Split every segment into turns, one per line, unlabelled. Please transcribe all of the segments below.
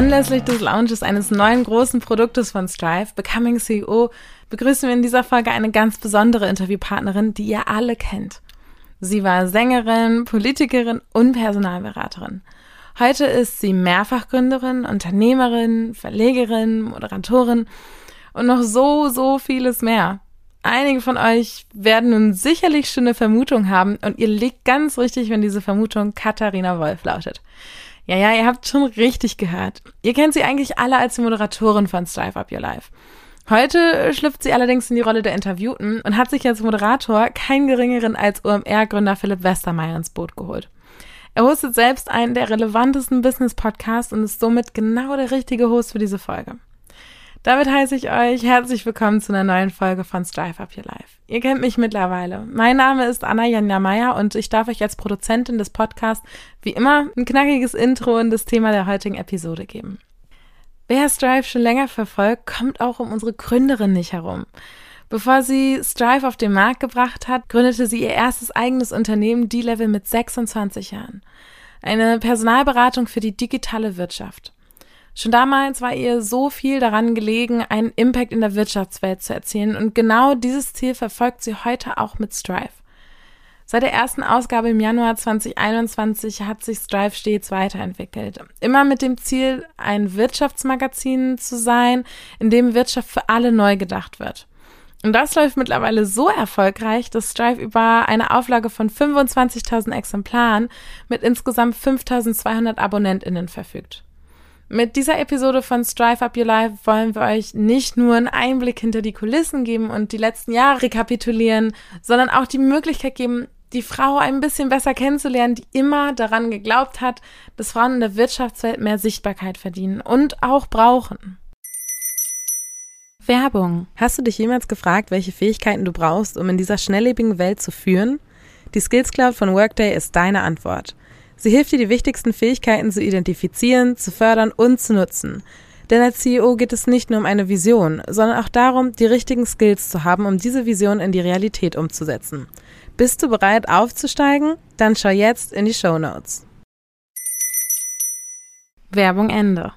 Anlässlich des Launches eines neuen großen Produktes von Strive, Becoming CEO, begrüßen wir in dieser Folge eine ganz besondere Interviewpartnerin, die ihr alle kennt. Sie war Sängerin, Politikerin und Personalberaterin. Heute ist sie Mehrfachgründerin, Unternehmerin, Verlegerin, Moderatorin und noch so, so vieles mehr. Einige von euch werden nun sicherlich schon eine Vermutung haben und ihr liegt ganz richtig, wenn diese Vermutung Katharina Wolf lautet. Ja, ja, ihr habt schon richtig gehört. Ihr kennt sie eigentlich alle als die Moderatorin von Strive Up Your Life. Heute schlüpft sie allerdings in die Rolle der Interviewten und hat sich als Moderator keinen geringeren als OMR-Gründer Philipp Westermeier ins Boot geholt. Er hostet selbst einen der relevantesten Business-Podcasts und ist somit genau der richtige Host für diese Folge. Damit heiße ich euch herzlich willkommen zu einer neuen Folge von Strive Up Your Life. Ihr kennt mich mittlerweile. Mein Name ist Anna Janja Meyer und ich darf euch als Produzentin des Podcasts wie immer ein knackiges Intro in das Thema der heutigen Episode geben. Wer Strive schon länger verfolgt, kommt auch um unsere Gründerin nicht herum. Bevor sie Strive auf den Markt gebracht hat, gründete sie ihr erstes eigenes Unternehmen D-Level mit 26 Jahren. Eine Personalberatung für die digitale Wirtschaft. Schon damals war ihr so viel daran gelegen, einen Impact in der Wirtschaftswelt zu erzielen und genau dieses Ziel verfolgt sie heute auch mit Strive. Seit der ersten Ausgabe im Januar 2021 hat sich Strive stets weiterentwickelt. Immer mit dem Ziel, ein Wirtschaftsmagazin zu sein, in dem Wirtschaft für alle neu gedacht wird. Und das läuft mittlerweile so erfolgreich, dass Strive über eine Auflage von 25.000 Exemplaren mit insgesamt 5.200 AbonnentInnen verfügt. Mit dieser Episode von Strive Up Your Life wollen wir euch nicht nur einen Einblick hinter die Kulissen geben und die letzten Jahre rekapitulieren, sondern auch die Möglichkeit geben, die Frau ein bisschen besser kennenzulernen, die immer daran geglaubt hat, dass Frauen in der Wirtschaftswelt mehr Sichtbarkeit verdienen und auch brauchen. Werbung. Hast du dich jemals gefragt, welche Fähigkeiten du brauchst, um in dieser schnelllebigen Welt zu führen? Die Skills Cloud von Workday ist deine Antwort. Sie hilft dir, die wichtigsten Fähigkeiten zu identifizieren, zu fördern und zu nutzen. Denn als CEO geht es nicht nur um eine Vision, sondern auch darum, die richtigen Skills zu haben, um diese Vision in die Realität umzusetzen. Bist du bereit aufzusteigen? Dann schau jetzt in die Show Notes. Werbung Ende.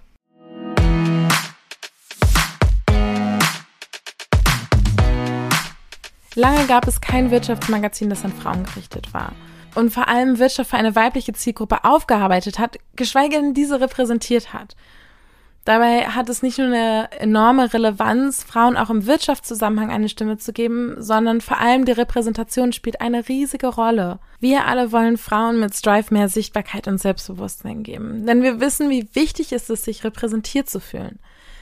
Lange gab es kein Wirtschaftsmagazin, das an Frauen gerichtet war und vor allem Wirtschaft für eine weibliche Zielgruppe aufgearbeitet hat, geschweige denn diese repräsentiert hat. Dabei hat es nicht nur eine enorme Relevanz, Frauen auch im Wirtschaftszusammenhang eine Stimme zu geben, sondern vor allem die Repräsentation spielt eine riesige Rolle. Wir alle wollen Frauen mit Strive mehr Sichtbarkeit und Selbstbewusstsein geben, denn wir wissen, wie wichtig ist es, sich repräsentiert zu fühlen.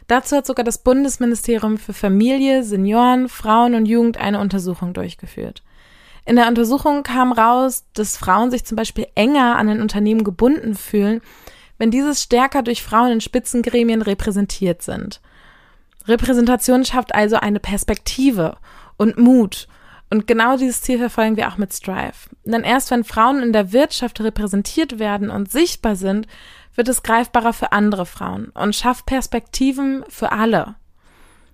Dazu hat sogar das Bundesministerium für Familie, Senioren, Frauen und Jugend eine Untersuchung durchgeführt. In der Untersuchung kam raus, dass Frauen sich zum Beispiel enger an ein Unternehmen gebunden fühlen, wenn dieses stärker durch Frauen in Spitzengremien repräsentiert sind. Repräsentation schafft also eine Perspektive und Mut. Und genau dieses Ziel verfolgen wir auch mit Strive. Denn erst wenn Frauen in der Wirtschaft repräsentiert werden und sichtbar sind, wird es greifbarer für andere Frauen und schafft Perspektiven für alle.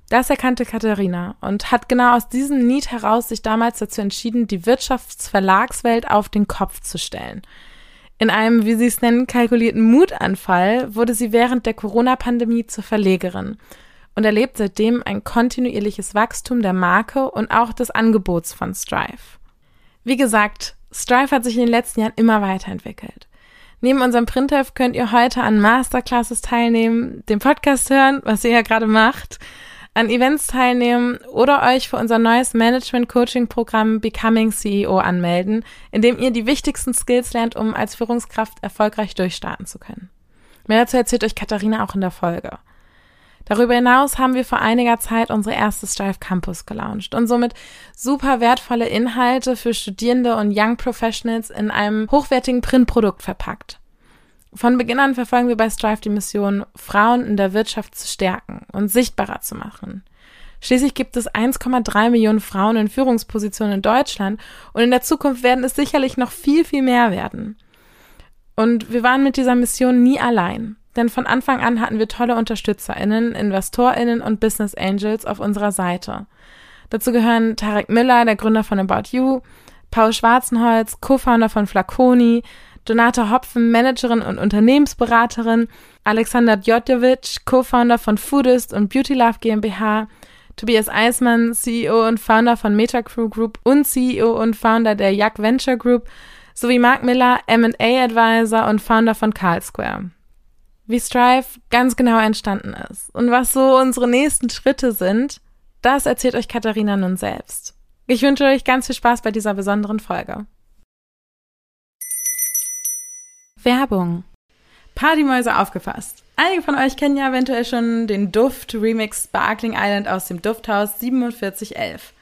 Das erkannte Katharina und hat genau aus diesem Need heraus sich damals dazu entschieden, die Wirtschaftsverlagswelt auf den Kopf zu stellen. In einem, wie sie es nennen, kalkulierten Mutanfall wurde sie während der Corona-Pandemie zur Verlegerin und erlebt seitdem ein kontinuierliches Wachstum der Marke und auch des Angebots von Strive. Wie gesagt, Strive hat sich in den letzten Jahren immer weiterentwickelt. Neben unserem Printheft könnt ihr heute an Masterclasses teilnehmen, den Podcast hören, was ihr ja gerade macht, an Events teilnehmen oder euch für unser neues Management-Coaching-Programm Becoming CEO anmelden, in dem ihr die wichtigsten Skills lernt, um als Führungskraft erfolgreich durchstarten zu können. Mehr dazu erzählt euch Katharina auch in der Folge. Darüber hinaus haben wir vor einiger Zeit unsere erste Strive Campus gelauncht und somit super wertvolle Inhalte für Studierende und Young Professionals in einem hochwertigen Printprodukt verpackt. Von Beginn an verfolgen wir bei Strive die Mission, Frauen in der Wirtschaft zu stärken und sichtbarer zu machen. Schließlich gibt es 1,3 Millionen Frauen in Führungspositionen in Deutschland und in der Zukunft werden es sicherlich noch viel, viel mehr werden. Und wir waren mit dieser Mission nie allein, denn von Anfang an hatten wir tolle UnterstützerInnen, InvestorInnen und Business Angels auf unserer Seite. Dazu gehören Tarek Müller, der Gründer von About You, Paul Schwarzenholz, Co-Founder von Flaconi, Donata Hopfen, Managerin und Unternehmensberaterin, Alexander Djotjevic, Co-Founder von Foodist und Beauty Love GmbH, Tobias Eismann, CEO und Founder von Metacrew Group und CEO und Founder der Jack Venture Group, sowie Mark Miller, M&A Advisor und Founder von Carl Square. Wie Strive ganz genau entstanden ist und was so unsere nächsten Schritte sind, das erzählt euch Katharina nun selbst. Ich wünsche euch ganz viel Spaß bei dieser besonderen Folge. Werbung. Partymäuse aufgefasst. Einige von euch kennen ja eventuell schon den Duft Remix Sparkling Island aus dem Dufthaus 4711.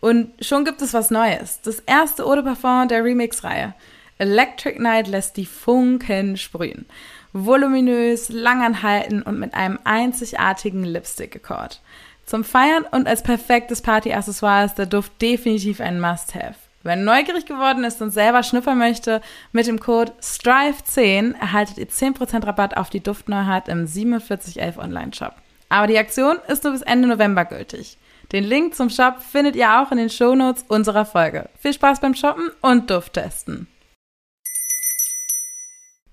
Und schon gibt es was Neues. Das erste Eau de Parfum der Remix-Reihe. Electric Night lässt die Funken sprühen. Voluminös, langanhalten und mit einem einzigartigen Lipstick gekocht. Zum Feiern und als perfektes Party-Accessoire ist der Duft definitiv ein Must-Have. Wer neugierig geworden ist und selber schnuppern möchte, mit dem Code STRIVE10 erhaltet ihr 10% Rabatt auf die Duftneuheit im 4711 Online-Shop. Aber die Aktion ist nur bis Ende November gültig. Den Link zum Shop findet ihr auch in den Shownotes unserer Folge. Viel Spaß beim Shoppen und Dufttesten.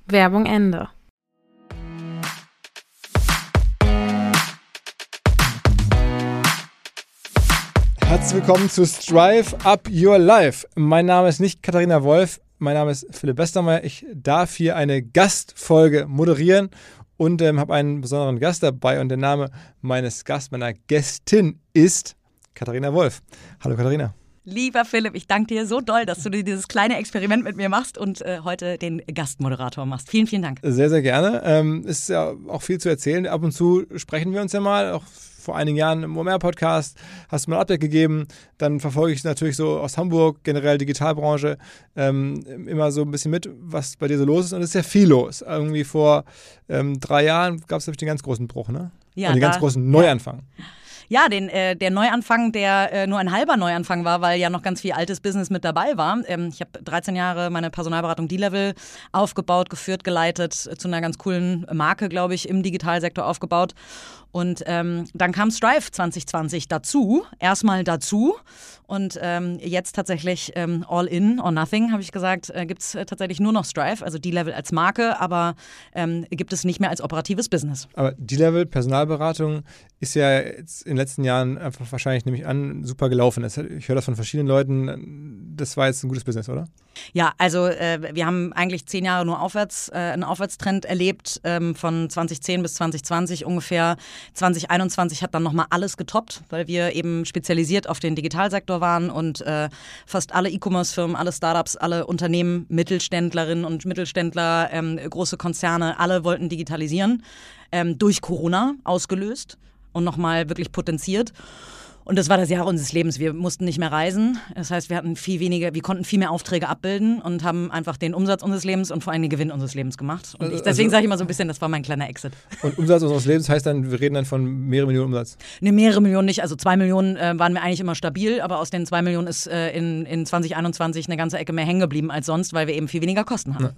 Werbung Ende.
Herzlich willkommen zu Strive Up Your Life. Mein Name ist nicht Katharina Wolf, mein Name ist Philipp Westermeier. Ich darf hier eine Gastfolge moderieren und ähm, habe einen besonderen Gast dabei. Und der Name meines Gastes, meiner Gästin ist Katharina Wolf. Hallo Katharina.
Lieber Philipp, ich danke dir so doll, dass du dieses kleine Experiment mit mir machst und äh, heute den Gastmoderator machst. Vielen, vielen Dank.
Sehr, sehr gerne. Ähm, ist ja auch viel zu erzählen. Ab und zu sprechen wir uns ja mal, auch vor einigen Jahren im OMR-Podcast, hast du mal ein Update gegeben. Dann verfolge ich natürlich so aus Hamburg, generell Digitalbranche, ähm, immer so ein bisschen mit, was bei dir so los ist. Und es ist ja viel los. Irgendwie vor ähm, drei Jahren gab es, den ganz großen Bruch, ne?
Ja.
Und den ganz großen Neuanfang.
Ja. Ja, den, äh, der Neuanfang, der äh, nur ein halber Neuanfang war, weil ja noch ganz viel altes Business mit dabei war. Ähm, ich habe 13 Jahre meine Personalberatung D-Level aufgebaut, geführt, geleitet, zu einer ganz coolen Marke, glaube ich, im Digitalsektor aufgebaut. Und ähm, dann kam Strive 2020 dazu, erstmal dazu. Und ähm, jetzt tatsächlich ähm, All In or Nothing, habe ich gesagt, äh, gibt es äh, tatsächlich nur noch Strive, also D-Level als Marke, aber ähm, gibt es nicht mehr als operatives Business.
Aber D-Level, Personalberatung, ist ja jetzt in den letzten Jahren einfach wahrscheinlich, nehme ich an, super gelaufen. Ich höre das von verschiedenen Leuten. Das war jetzt ein gutes Business, oder?
Ja, also äh, wir haben eigentlich zehn Jahre nur aufwärts, äh, einen Aufwärtstrend erlebt, ähm, von 2010 bis 2020 ungefähr. 2021 hat dann nochmal alles getoppt, weil wir eben spezialisiert auf den Digitalsektor waren und äh, fast alle E-Commerce-Firmen, alle Startups, alle Unternehmen, Mittelständlerinnen und Mittelständler, ähm, große Konzerne, alle wollten digitalisieren, ähm, durch Corona ausgelöst und nochmal wirklich potenziert. Und das war das Jahr unseres Lebens. Wir mussten nicht mehr reisen. Das heißt, wir hatten viel weniger, wir konnten viel mehr Aufträge abbilden und haben einfach den Umsatz unseres Lebens und vor allem den Gewinn unseres Lebens gemacht. Und ich, also deswegen also, sage ich immer so ein bisschen, das war mein kleiner Exit.
Und Umsatz unseres Lebens heißt dann, wir reden dann von mehrere Millionen Umsatz?
Ne, mehrere Millionen nicht. Also zwei Millionen äh, waren wir eigentlich immer stabil, aber aus den zwei Millionen ist äh, in, in 2021 eine ganze Ecke mehr hängen geblieben als sonst, weil wir eben viel weniger Kosten haben. Ja.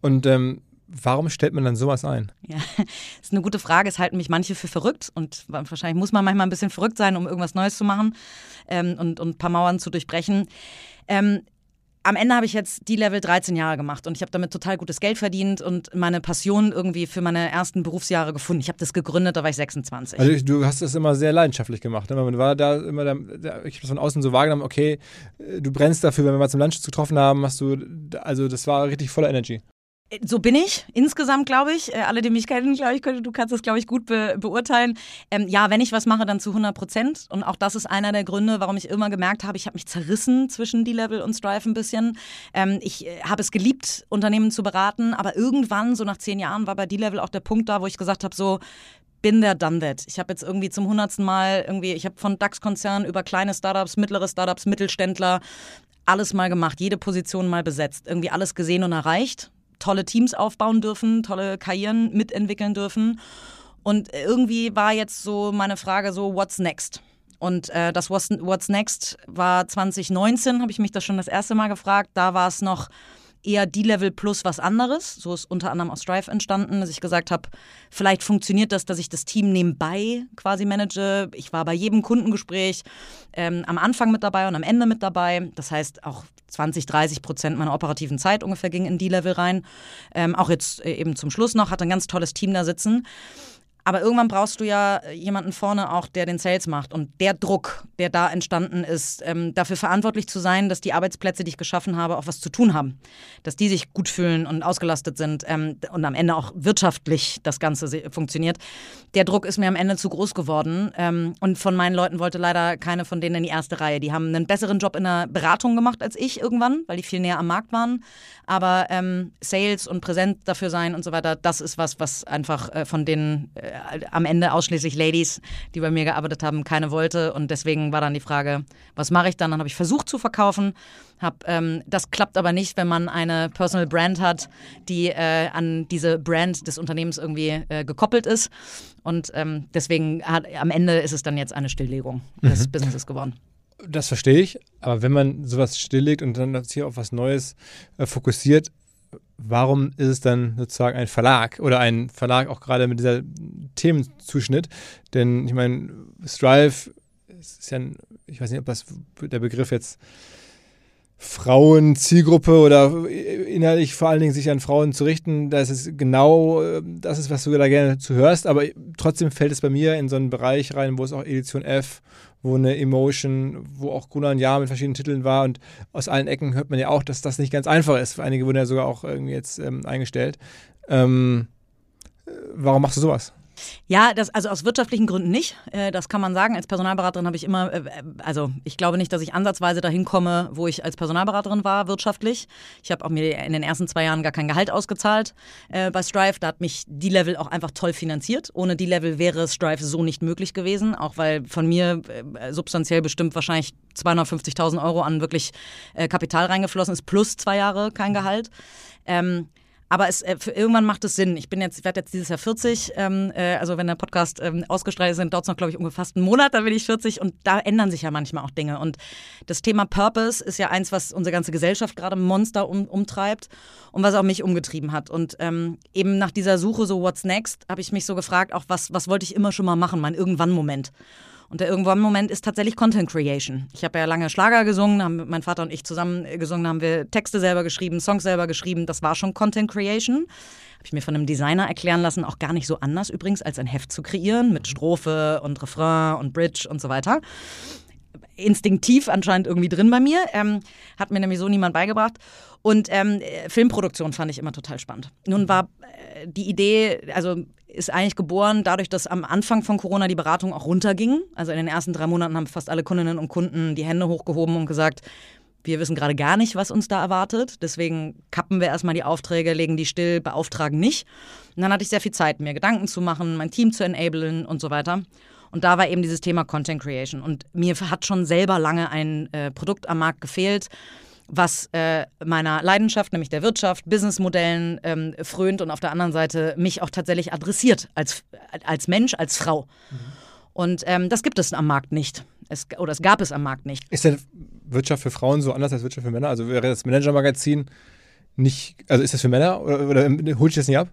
Und ähm, Warum stellt man dann sowas ein?
Ja, das ist eine gute Frage. Es halten mich manche für verrückt und wahrscheinlich muss man manchmal ein bisschen verrückt sein, um irgendwas Neues zu machen ähm, und, und ein paar Mauern zu durchbrechen. Ähm, am Ende habe ich jetzt die Level 13 Jahre gemacht und ich habe damit total gutes Geld verdient und meine Passion irgendwie für meine ersten Berufsjahre gefunden. Ich habe das gegründet, da war ich 26.
Also du hast das immer sehr leidenschaftlich gemacht. Ne? Man war da immer, da, ich habe das von außen so wahrgenommen, okay, du brennst dafür, wenn wir mal zum Lunch getroffen haben, hast du, also das war richtig voller Energy.
So bin ich insgesamt, glaube ich. Äh, alle, die mich kennen, glaube ich, du kannst das, glaube ich, gut be beurteilen. Ähm, ja, wenn ich was mache, dann zu 100 Prozent. Und auch das ist einer der Gründe, warum ich immer gemerkt habe, ich habe mich zerrissen zwischen D-Level und Strive ein bisschen. Ähm, ich äh, habe es geliebt, Unternehmen zu beraten, aber irgendwann, so nach zehn Jahren, war bei D-Level auch der Punkt da, wo ich gesagt habe, so, bin der done that. Ich habe jetzt irgendwie zum hundertsten Mal irgendwie, ich habe von DAX-Konzernen über kleine Startups, mittlere Startups, Mittelständler alles mal gemacht, jede Position mal besetzt, irgendwie alles gesehen und erreicht tolle Teams aufbauen dürfen, tolle Karrieren mitentwickeln dürfen. Und irgendwie war jetzt so meine Frage so, what's next? Und äh, das What's, What's Next war 2019, habe ich mich das schon das erste Mal gefragt. Da war es noch eher D-Level plus was anderes. So ist unter anderem aus Strive entstanden, dass ich gesagt habe, vielleicht funktioniert das, dass ich das Team nebenbei quasi manage. Ich war bei jedem Kundengespräch ähm, am Anfang mit dabei und am Ende mit dabei. Das heißt, auch 20, 30 Prozent meiner operativen Zeit ungefähr ging in die Level rein. Ähm, auch jetzt äh, eben zum Schluss noch, hatte ein ganz tolles Team da sitzen. Aber irgendwann brauchst du ja jemanden vorne auch, der den Sales macht. Und der Druck, der da entstanden ist, ähm, dafür verantwortlich zu sein, dass die Arbeitsplätze, die ich geschaffen habe, auch was zu tun haben. Dass die sich gut fühlen und ausgelastet sind ähm, und am Ende auch wirtschaftlich das Ganze funktioniert. Der Druck ist mir am Ende zu groß geworden. Ähm, und von meinen Leuten wollte leider keine von denen in die erste Reihe. Die haben einen besseren Job in der Beratung gemacht als ich irgendwann, weil die viel näher am Markt waren. Aber ähm, Sales und präsent dafür sein und so weiter, das ist was, was einfach äh, von denen äh, am Ende ausschließlich Ladies, die bei mir gearbeitet haben, keine wollte. Und deswegen war dann die Frage, was mache ich dann? Dann habe ich versucht zu verkaufen. Hab, ähm, das klappt aber nicht, wenn man eine Personal Brand hat, die äh, an diese Brand des Unternehmens irgendwie äh, gekoppelt ist. Und ähm, deswegen hat, am Ende ist es dann jetzt eine Stilllegung des mhm. Businesses geworden.
Das verstehe ich, aber wenn man sowas stilllegt und dann hier auf was Neues äh, fokussiert, warum ist es dann sozusagen ein Verlag oder ein Verlag auch gerade mit dieser Themenzuschnitt? Denn ich meine, Strive ist ja, ein, ich weiß nicht, ob das der Begriff jetzt Frauen-Zielgruppe oder inhaltlich vor allen Dingen sich an Frauen zu richten, das ist genau äh, das ist, was du da gerne zu hörst, aber trotzdem fällt es bei mir in so einen Bereich rein, wo es auch Edition F wo eine Emotion, wo auch Gunnar ein Jahr mit verschiedenen Titeln war und aus allen Ecken hört man ja auch, dass das nicht ganz einfach ist. Einige wurden ja sogar auch irgendwie jetzt ähm, eingestellt. Ähm, äh, warum machst du sowas?
Ja, das, also aus wirtschaftlichen Gründen nicht. Äh, das kann man sagen. Als Personalberaterin habe ich immer, äh, also ich glaube nicht, dass ich ansatzweise dahin komme, wo ich als Personalberaterin war, wirtschaftlich. Ich habe auch mir in den ersten zwei Jahren gar kein Gehalt ausgezahlt äh, bei Strive. Da hat mich die Level auch einfach toll finanziert. Ohne die Level wäre Strive so nicht möglich gewesen, auch weil von mir äh, substanziell bestimmt wahrscheinlich 250.000 Euro an wirklich äh, Kapital reingeflossen ist, plus zwei Jahre kein Gehalt. Ähm, aber es, äh, für, irgendwann macht es Sinn. Ich bin jetzt, werde jetzt dieses Jahr 40. Ähm, äh, also wenn der Podcast ähm, ausgestrahlt ist, dauert es noch, glaube ich, ungefähr fast einen Monat, dann bin ich 40 und da ändern sich ja manchmal auch Dinge. Und das Thema Purpose ist ja eins, was unsere ganze Gesellschaft gerade Monster um, umtreibt und was auch mich umgetrieben hat. Und ähm, eben nach dieser Suche, so What's Next, habe ich mich so gefragt, auch was, was wollte ich immer schon mal machen, mein Irgendwann-Moment. Und der irgendwann Moment ist tatsächlich Content Creation. Ich habe ja lange Schlager gesungen, haben mein Vater und ich zusammen gesungen, haben wir Texte selber geschrieben, Songs selber geschrieben. Das war schon Content Creation. Habe ich mir von einem Designer erklären lassen, auch gar nicht so anders übrigens, als ein Heft zu kreieren mit Strophe und Refrain und Bridge und so weiter instinktiv anscheinend irgendwie drin bei mir. Ähm, hat mir nämlich so niemand beigebracht. Und ähm, Filmproduktion fand ich immer total spannend. Nun war äh, die Idee, also ist eigentlich geboren dadurch, dass am Anfang von Corona die Beratung auch runterging. Also in den ersten drei Monaten haben fast alle Kundinnen und Kunden die Hände hochgehoben und gesagt, wir wissen gerade gar nicht, was uns da erwartet. Deswegen kappen wir erstmal die Aufträge, legen die still, beauftragen nicht. Und dann hatte ich sehr viel Zeit, mir Gedanken zu machen, mein Team zu enablen und so weiter. Und da war eben dieses Thema Content Creation. Und mir hat schon selber lange ein äh, Produkt am Markt gefehlt, was äh, meiner Leidenschaft, nämlich der Wirtschaft, Businessmodellen ähm, frönt und auf der anderen Seite mich auch tatsächlich adressiert als, als Mensch, als Frau. Mhm. Und ähm, das gibt es am Markt nicht. Es, oder es gab es am Markt nicht.
Ist denn Wirtschaft für Frauen so anders als Wirtschaft für Männer? Also wäre das Manager-Magazin nicht, also ist das für Männer oder, oder holt ich das nicht ab?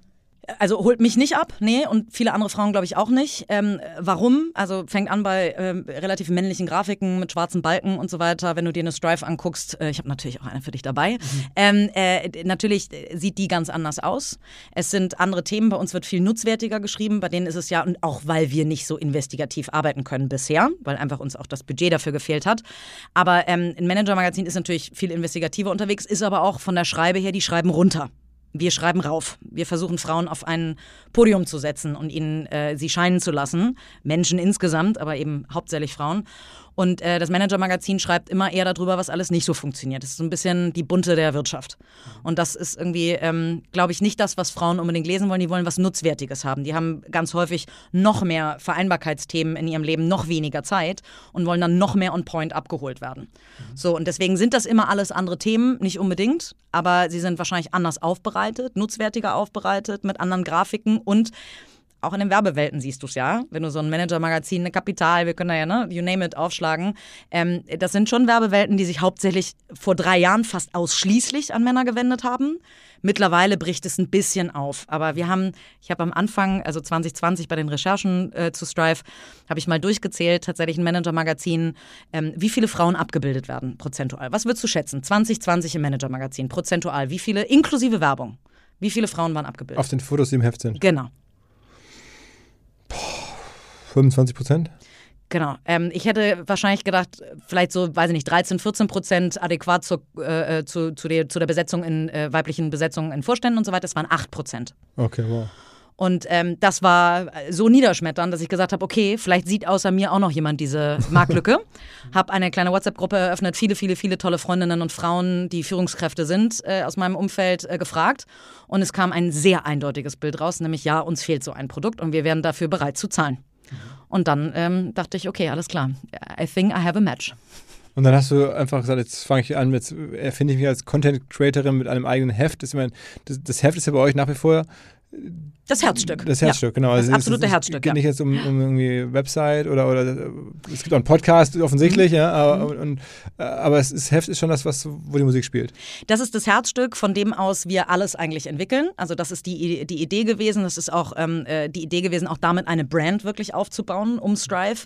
Also holt mich nicht ab, nee, und viele andere Frauen glaube ich auch nicht. Ähm, warum? Also fängt an bei ähm, relativ männlichen Grafiken mit schwarzen Balken und so weiter. Wenn du dir eine Strive anguckst, äh, ich habe natürlich auch eine für dich dabei. Mhm. Ähm, äh, natürlich sieht die ganz anders aus. Es sind andere Themen. Bei uns wird viel nutzwertiger geschrieben. Bei denen ist es ja, und auch weil wir nicht so investigativ arbeiten können bisher, weil einfach uns auch das Budget dafür gefehlt hat. Aber ähm, ein Manager-Magazin ist natürlich viel investigativer unterwegs, ist aber auch von der Schreibe her, die schreiben runter wir schreiben rauf. Wir versuchen Frauen auf ein Podium zu setzen und ihnen äh, sie scheinen zu lassen. Menschen insgesamt, aber eben hauptsächlich Frauen. Und äh, das Manager-Magazin schreibt immer eher darüber, was alles nicht so funktioniert. Das ist so ein bisschen die bunte der Wirtschaft. Und das ist irgendwie, ähm, glaube ich, nicht das, was Frauen unbedingt lesen wollen. Die wollen was Nutzwertiges haben. Die haben ganz häufig noch mehr Vereinbarkeitsthemen in ihrem Leben, noch weniger Zeit und wollen dann noch mehr on point abgeholt werden. Mhm. So, und deswegen sind das immer alles andere Themen, nicht unbedingt, aber sie sind wahrscheinlich anders aufbereitet, nutzwertiger aufbereitet, mit anderen Grafiken und auch in den Werbewelten siehst du es ja. Wenn du so ein Manager-Magazin, eine Kapital, wir können da ja, ne, you name it, aufschlagen. Ähm, das sind schon Werbewelten, die sich hauptsächlich vor drei Jahren fast ausschließlich an Männer gewendet haben. Mittlerweile bricht es ein bisschen auf. Aber wir haben, ich habe am Anfang, also 2020 bei den Recherchen äh, zu Strive, habe ich mal durchgezählt, tatsächlich ein Manager-Magazin, ähm, wie viele Frauen abgebildet werden, prozentual. Was würdest du schätzen? 2020 im Manager-Magazin, prozentual. Wie viele, inklusive Werbung? Wie viele Frauen waren abgebildet?
Auf den Fotos, die im Heft sind.
Genau.
25 Prozent?
Genau. Ähm, ich hätte wahrscheinlich gedacht, vielleicht so, weiß ich nicht, 13, 14 Prozent adäquat zu, äh, äh, zu, zu, der, zu der Besetzung in äh, weiblichen Besetzungen in Vorständen und so weiter. Das waren 8 Prozent.
Okay, wow.
Und ähm, das war so niederschmetternd, dass ich gesagt habe, okay, vielleicht sieht außer mir auch noch jemand diese Marktlücke. habe eine kleine WhatsApp-Gruppe eröffnet, viele, viele, viele tolle Freundinnen und Frauen, die Führungskräfte sind, äh, aus meinem Umfeld äh, gefragt. Und es kam ein sehr eindeutiges Bild raus, nämlich ja, uns fehlt so ein Produkt und wir wären dafür bereit zu zahlen. Und dann ähm, dachte ich, okay, alles klar. I think I have a match.
Und dann hast du einfach gesagt, jetzt fange ich an, mit, erfinde ich mich als Content Creatorin mit einem eigenen Heft. Das, meine, das, das Heft ist ja bei euch nach wie vor
das Herzstück.
Das Herzstück,
ja.
genau.
Das
also
absolute
es, es
Herzstück.
geht
ja.
nicht jetzt um, um irgendwie Website oder, oder es gibt auch einen Podcast offensichtlich,
Mhm.
ja, aber, und, aber es, das Heft ist schon das, was, wo die Musik spielt.
Das ist das Herzstück, von dem aus wir alles eigentlich entwickeln. Also das ist die, die Idee gewesen. Das ist auch ähm, äh, die Idee gewesen, auch damit eine Brand wirklich aufzubauen um Strive.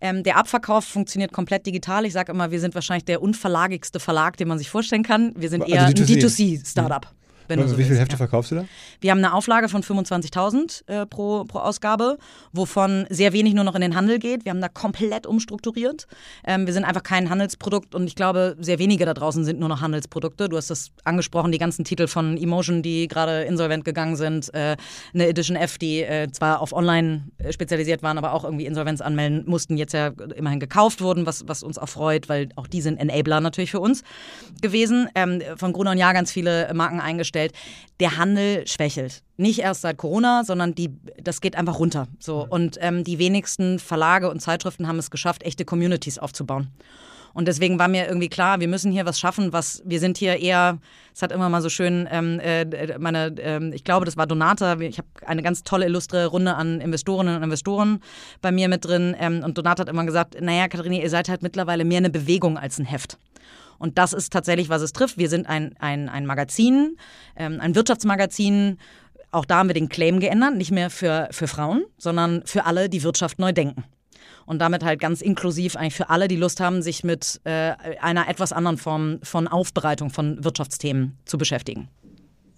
Ähm, der Abverkauf funktioniert komplett digital. Ich sage immer, wir sind wahrscheinlich der unverlagigste Verlag, den man sich vorstellen kann. Wir sind
Also
eher
D2C.
ein D2C-Startup. Wenn du so
Wie viele Hefte
ja.
verkaufst du da?
Wir haben eine Auflage von 25.000 äh, pro, pro Ausgabe, wovon sehr wenig nur noch in den Handel geht. Wir haben da komplett umstrukturiert. Ähm, wir sind einfach kein Handelsprodukt und ich glaube, sehr wenige da draußen sind nur noch Handelsprodukte. Du hast das angesprochen, die ganzen Titel von Emotion, die gerade insolvent gegangen sind. Äh, eine Edition F, die äh, zwar auf Online äh, spezialisiert waren, aber auch irgendwie Insolvenz anmelden mussten, jetzt ja immerhin gekauft wurden, was, was uns auch freut, weil auch die sind Enabler natürlich für uns gewesen. Ähm, von Gruner und Jahr ganz viele Marken eingestellt. Der Handel schwächelt. Nicht erst seit Corona, sondern die, das geht einfach runter. So. Und ähm, die wenigsten Verlage und Zeitschriften haben es geschafft, echte Communities aufzubauen. Und deswegen war mir irgendwie klar, wir müssen hier was schaffen, was wir sind hier eher, es hat immer mal so schön, ähm, äh, meine, ähm, ich glaube, das war Donata, ich habe eine ganz tolle illustre Runde an Investorinnen und Investoren bei mir mit drin. Ähm, und Donata hat immer gesagt, naja, Katharina, ihr seid halt mittlerweile mehr eine Bewegung als ein Heft. Und das ist tatsächlich, was es trifft. Wir sind ein, ein, ein Magazin, ähm, ein Wirtschaftsmagazin. Auch da haben wir den Claim geändert, nicht mehr für, für Frauen, sondern für alle, die Wirtschaft neu denken. Und damit halt ganz inklusiv eigentlich für alle, die Lust haben, sich mit äh, einer etwas anderen Form von Aufbereitung von Wirtschaftsthemen zu beschäftigen.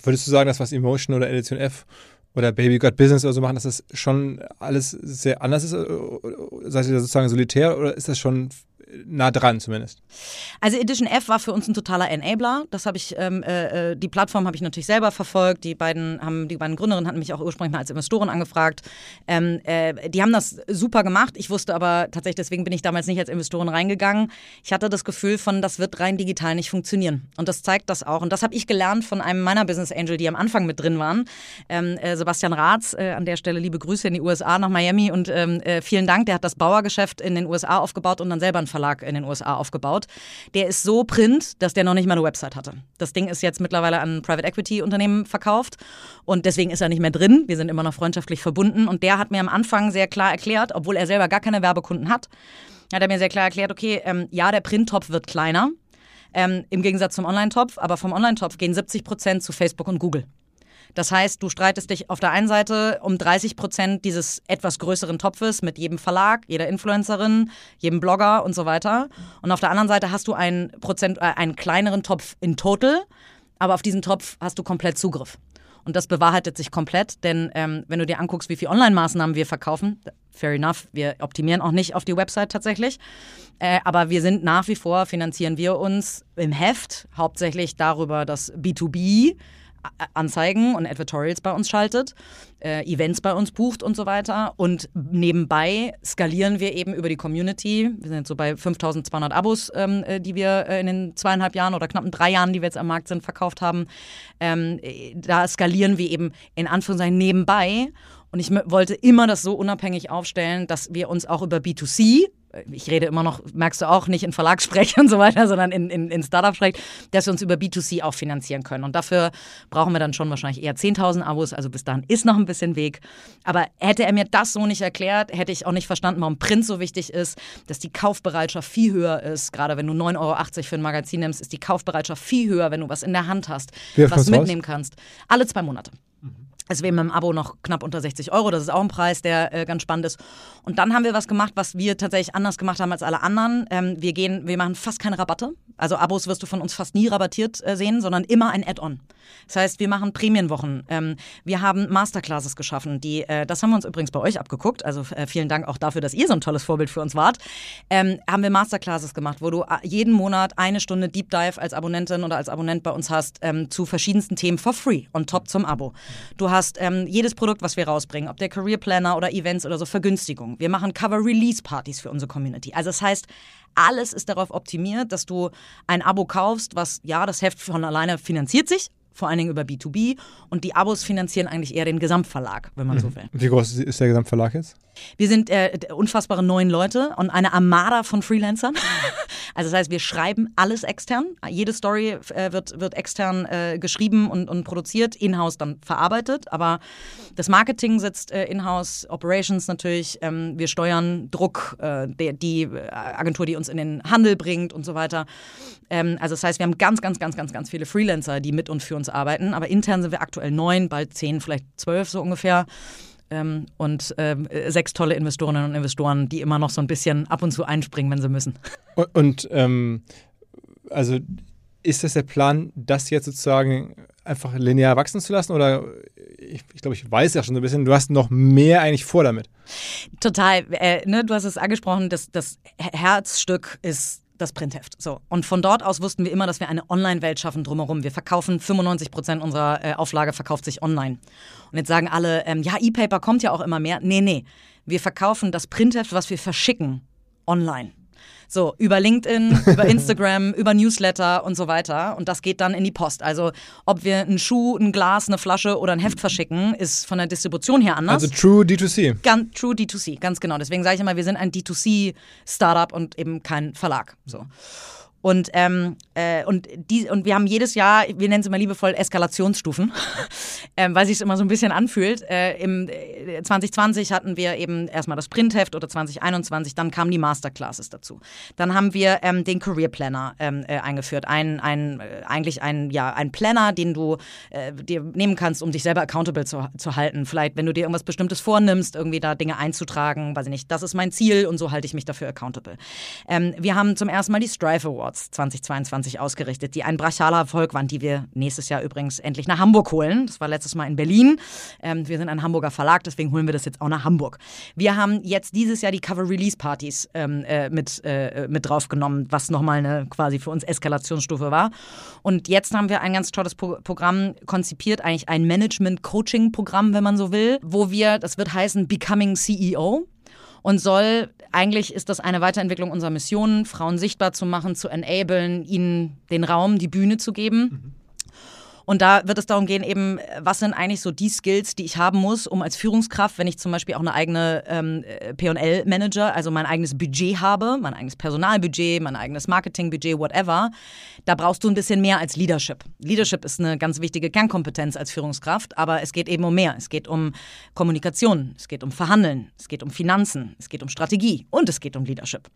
Würdest du sagen, dass was Emotion oder Edition F oder Baby Got Business oder so machen, dass das schon alles sehr anders ist? äh, Seid ihr sozusagen solitär oder ist das schon nah dran zumindest?
Also Edition F war für uns ein totaler Enabler. Das habe ich, ähm, äh, die Plattform habe ich natürlich selber verfolgt. Die beiden haben, die beiden Gründerinnen hatten mich auch ursprünglich mal als Investoren angefragt. Ähm, äh, die haben das super gemacht. Ich wusste aber tatsächlich, deswegen bin ich damals nicht als Investorin reingegangen. Ich hatte das Gefühl von, das wird rein digital nicht funktionieren. Und das zeigt das auch. Und das habe ich gelernt von einem meiner Business Angel, die am Anfang mit drin waren. Ähm, äh, Sebastian Ratz, äh, an der Stelle liebe Grüße in die USA nach Miami und ähm, äh, vielen Dank. Der hat das Bauergeschäft in den USA aufgebaut und dann selber einen Verlag in den USA aufgebaut. Der ist so print, dass der noch nicht mal eine Website hatte. Das Ding ist jetzt mittlerweile an Private Equity Unternehmen verkauft und deswegen ist er nicht mehr drin. Wir sind immer noch freundschaftlich verbunden und der hat mir am Anfang sehr klar erklärt, obwohl er selber gar keine Werbekunden hat, hat er mir sehr klar erklärt, okay, ähm, ja, der Printtopf wird kleiner, ähm, im Gegensatz zum Online-Topf, aber vom Online-Topf gehen 70 Prozent zu Facebook und Google. Das heißt, du streitest dich auf der einen Seite um 30 Prozent dieses etwas größeren Topfes mit jedem Verlag, jeder Influencerin, jedem Blogger und so weiter. Und auf der anderen Seite hast du einen, Prozent, äh, einen kleineren Topf in total, aber auf diesen Topf hast du komplett Zugriff. Und das bewahrheitet sich komplett, denn ähm, wenn du dir anguckst, wie viele Online-Maßnahmen wir verkaufen, fair enough, wir optimieren auch nicht auf die Website tatsächlich, äh, aber wir sind nach wie vor, finanzieren wir uns im Heft hauptsächlich darüber, dass B2B Anzeigen und Advertorials bei uns schaltet, äh, Events bei uns bucht und so weiter. Und nebenbei skalieren wir eben über die Community. Wir sind jetzt so bei 5200 Abos, ähm, äh, die wir äh, in den zweieinhalb Jahren oder knappen drei Jahren, die wir jetzt am Markt sind, verkauft haben. Ähm, äh, da skalieren wir eben in Anführungszeichen nebenbei. Und ich wollte immer das so unabhängig aufstellen, dass wir uns auch über B2C ich rede immer noch, merkst du auch, nicht in Verlagssprech und so weiter, sondern in, in, in Startup-Sprech, dass wir uns über B2C auch finanzieren können. Und dafür brauchen wir dann schon wahrscheinlich eher 10.000 Abos, also bis dahin ist noch ein bisschen Weg. Aber hätte er mir das so nicht erklärt, hätte ich auch nicht verstanden, warum Print so wichtig ist, dass die Kaufbereitschaft viel höher ist. Gerade wenn du 9,80 Euro für ein Magazin nimmst, ist die Kaufbereitschaft viel höher, wenn du was in der Hand hast, was mitnehmen raus? kannst. Alle zwei Monate. Es wäre mit dem Abo noch knapp unter 60 Euro. Das ist auch ein Preis, der äh, ganz spannend ist. Und dann haben wir was gemacht, was wir tatsächlich anders gemacht haben als alle anderen. Ähm, wir gehen, wir machen fast keine Rabatte. Also Abos wirst du von uns fast nie rabattiert äh, sehen, sondern immer ein Add-on. Das heißt, wir machen Prämienwochen. Ähm, wir haben Masterclasses geschaffen. Die, äh, das haben wir uns übrigens bei euch abgeguckt. Also äh, vielen Dank auch dafür, dass ihr so ein tolles Vorbild für uns wart. Ähm, haben wir Masterclasses gemacht, wo du äh, jeden Monat eine Stunde Deep Dive als Abonnentin oder als Abonnent bei uns hast ähm, zu verschiedensten Themen for free on top zum Abo. Du hast ähm, jedes Produkt, was wir rausbringen, ob der Career Planner oder Events oder so, Vergünstigung. Wir machen Cover-Release-Partys für unsere Community. Also das heißt, alles ist darauf optimiert, dass du ein Abo kaufst, was ja, das Heft von alleine finanziert sich, vor allen Dingen über B2B. Und die Abos finanzieren eigentlich eher den Gesamtverlag, wenn man mhm. so will.
Wie groß ist der Gesamtverlag jetzt?
Wir sind äh, unfassbare neun Leute und eine Armada von Freelancern. also das heißt, wir schreiben alles extern. Jede Story äh, wird, wird extern äh, geschrieben und, und produziert, in-house dann verarbeitet. Aber das Marketing sitzt äh, in-house, Operations natürlich. Ähm, wir steuern Druck, äh, der, die äh, Agentur, die uns in den Handel bringt und so weiter. Ähm, also das heißt, wir haben ganz, ganz, ganz, ganz, ganz viele Freelancer, die mit und für uns arbeiten. Aber intern sind wir aktuell neun, bald zehn, vielleicht zwölf so ungefähr. Ähm, und ähm, sechs tolle Investorinnen und Investoren, die immer noch so ein bisschen ab und zu einspringen, wenn sie müssen.
Und, und ähm, also ist das der Plan, das jetzt sozusagen einfach linear wachsen zu lassen? Oder ich, ich glaube, ich weiß ja schon so ein bisschen, du hast noch mehr eigentlich vor damit.
Total. Äh, ne, du hast es angesprochen, das, das Herzstück ist das Printheft. So. Und von dort aus wussten wir immer, dass wir eine Online-Welt schaffen drumherum. Wir verkaufen 95 Prozent unserer äh, Auflage verkauft sich online. Und jetzt sagen alle, ähm, ja, E-Paper kommt ja auch immer mehr. Nee, nee. Wir verkaufen das Printheft, was wir verschicken, online. So, über LinkedIn, über Instagram, über Newsletter und so weiter. Und das geht dann in die Post. Also, ob wir einen Schuh, ein Glas, eine Flasche oder ein Heft verschicken, ist von der Distribution her anders.
Also True D2C.
Gan true D2C, ganz genau. Deswegen sage ich immer, wir sind ein D2C-Startup und eben kein Verlag. So. Und, ähm, äh, und, die, und wir haben jedes Jahr, wir nennen es immer liebevoll Eskalationsstufen, ähm, weil sich es immer so ein bisschen anfühlt. Äh, Im äh, 2020 hatten wir eben erstmal das Printheft oder 2021, dann kamen die Masterclasses dazu. Dann haben wir ähm, den Career Planner ähm, äh, eingeführt. Ein, ein, äh, eigentlich ein, ja, ein Planner, den du äh, dir nehmen kannst, um dich selber accountable zu, zu halten. Vielleicht, wenn du dir irgendwas Bestimmtes vornimmst, irgendwie da Dinge einzutragen, weiß ich nicht, das ist mein Ziel und so halte ich mich dafür accountable. Ähm, wir haben zum ersten Mal die Strive Awards Awards 2022 ausgerichtet, die ein brachialer Erfolg waren, die wir nächstes Jahr übrigens endlich nach Hamburg holen. Das war letztes Mal in Berlin. Ähm, wir sind ein Hamburger Verlag, deswegen holen wir das jetzt auch nach Hamburg. Wir haben jetzt dieses Jahr die Cover-Release-Partys ähm, äh, mit, äh, mit draufgenommen, was nochmal eine quasi für uns Eskalationsstufe war. Und jetzt haben wir ein ganz tolles Pro Programm konzipiert, eigentlich ein Management-Coaching-Programm, wenn man so will, wo wir, das wird heißen Becoming CEO und soll, eigentlich ist das eine Weiterentwicklung unserer Mission, Frauen sichtbar zu machen, zu enablen, ihnen den Raum, die Bühne zu geben. Mhm. Und da wird es darum gehen, eben, was sind eigentlich so die Skills, die ich haben muss, um als Führungskraft, wenn ich zum Beispiel auch eine eigene ähm, PL-Manager, also mein eigenes Budget habe, mein eigenes Personalbudget, mein eigenes Marketingbudget, whatever, da brauchst du ein bisschen mehr als Leadership. Leadership ist eine ganz wichtige Kernkompetenz als Führungskraft, aber es geht eben um mehr. Es geht um Kommunikation, es geht um Verhandeln, es geht um Finanzen, es geht um Strategie und es geht um Leadership.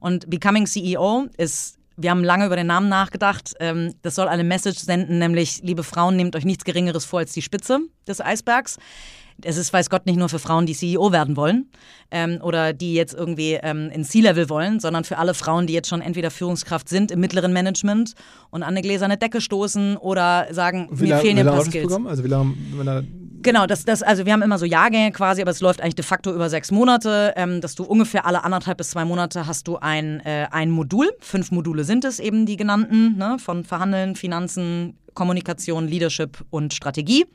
Und Becoming CEO ist wir haben lange über den Namen nachgedacht. Ähm, das soll eine Message senden, nämlich, liebe Frauen, nehmt euch nichts Geringeres vor als die Spitze des Eisbergs. Es ist, weiß Gott, nicht nur für Frauen, die CEO werden wollen ähm, oder die jetzt irgendwie ähm, in C-Level wollen, sondern für alle Frauen, die jetzt schon entweder Führungskraft sind im mittleren Management und an eine gläserne Decke stoßen oder sagen, mir fehlen ja ein paar Skills.
Also wie lange, wenn da
Genau, das, das, also wir haben immer so Jahrgänge quasi, aber es läuft eigentlich de facto über sechs Monate, ähm, dass du ungefähr alle anderthalb bis zwei Monate hast du ein, äh, ein Modul. Fünf Module sind es eben, die genannten, ne, von Verhandeln, Finanzen, Kommunikation, Leadership und Strategie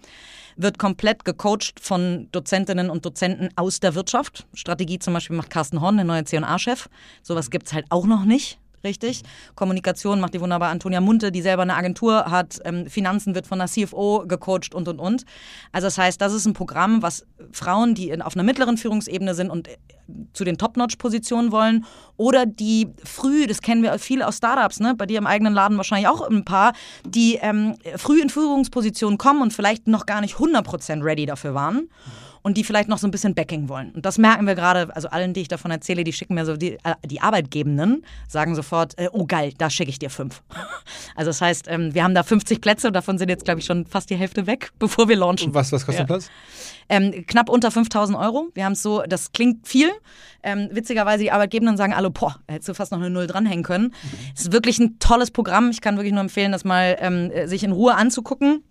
wird komplett gecoacht von Dozentinnen und Dozenten aus der Wirtschaft. Strategie zum Beispiel macht Carsten Horn, der neue C&A-Chef. Sowas gibt es halt auch noch nicht richtig. Kommunikation macht die wunderbar Antonia Munte, die selber eine Agentur hat. Ähm, Finanzen wird von der CFO gecoacht und, und, und. Also das heißt, das ist ein Programm, was Frauen, die in, auf einer mittleren Führungsebene sind und äh, zu den Top-Notch-Positionen wollen oder die früh, das kennen wir viele aus Startups, ne? bei dir im eigenen Laden wahrscheinlich auch ein paar, die ähm, früh in Führungspositionen kommen und vielleicht noch gar nicht 100% ready dafür waren und die vielleicht noch so ein bisschen Backing wollen. Und das merken wir gerade, also allen, die ich davon erzähle, die schicken mir so, die, äh, die Arbeitgebenden sagen sofort, äh, oh geil, da schicke ich dir fünf. Also das heißt, ähm, wir haben da 50 Plätze und davon sind jetzt, glaube ich, schon fast die Hälfte weg, bevor wir launchen.
Was, was kostet ja. Platz?
Ähm, knapp unter 5000 Euro. Wir haben es so, das klingt viel. Ähm, witzigerweise, die Arbeitgebenden sagen alle, boah, hättest du fast noch eine Null dranhängen können. Es ist wirklich ein tolles Programm. Ich kann wirklich nur empfehlen, das mal ähm, sich in Ruhe anzugucken.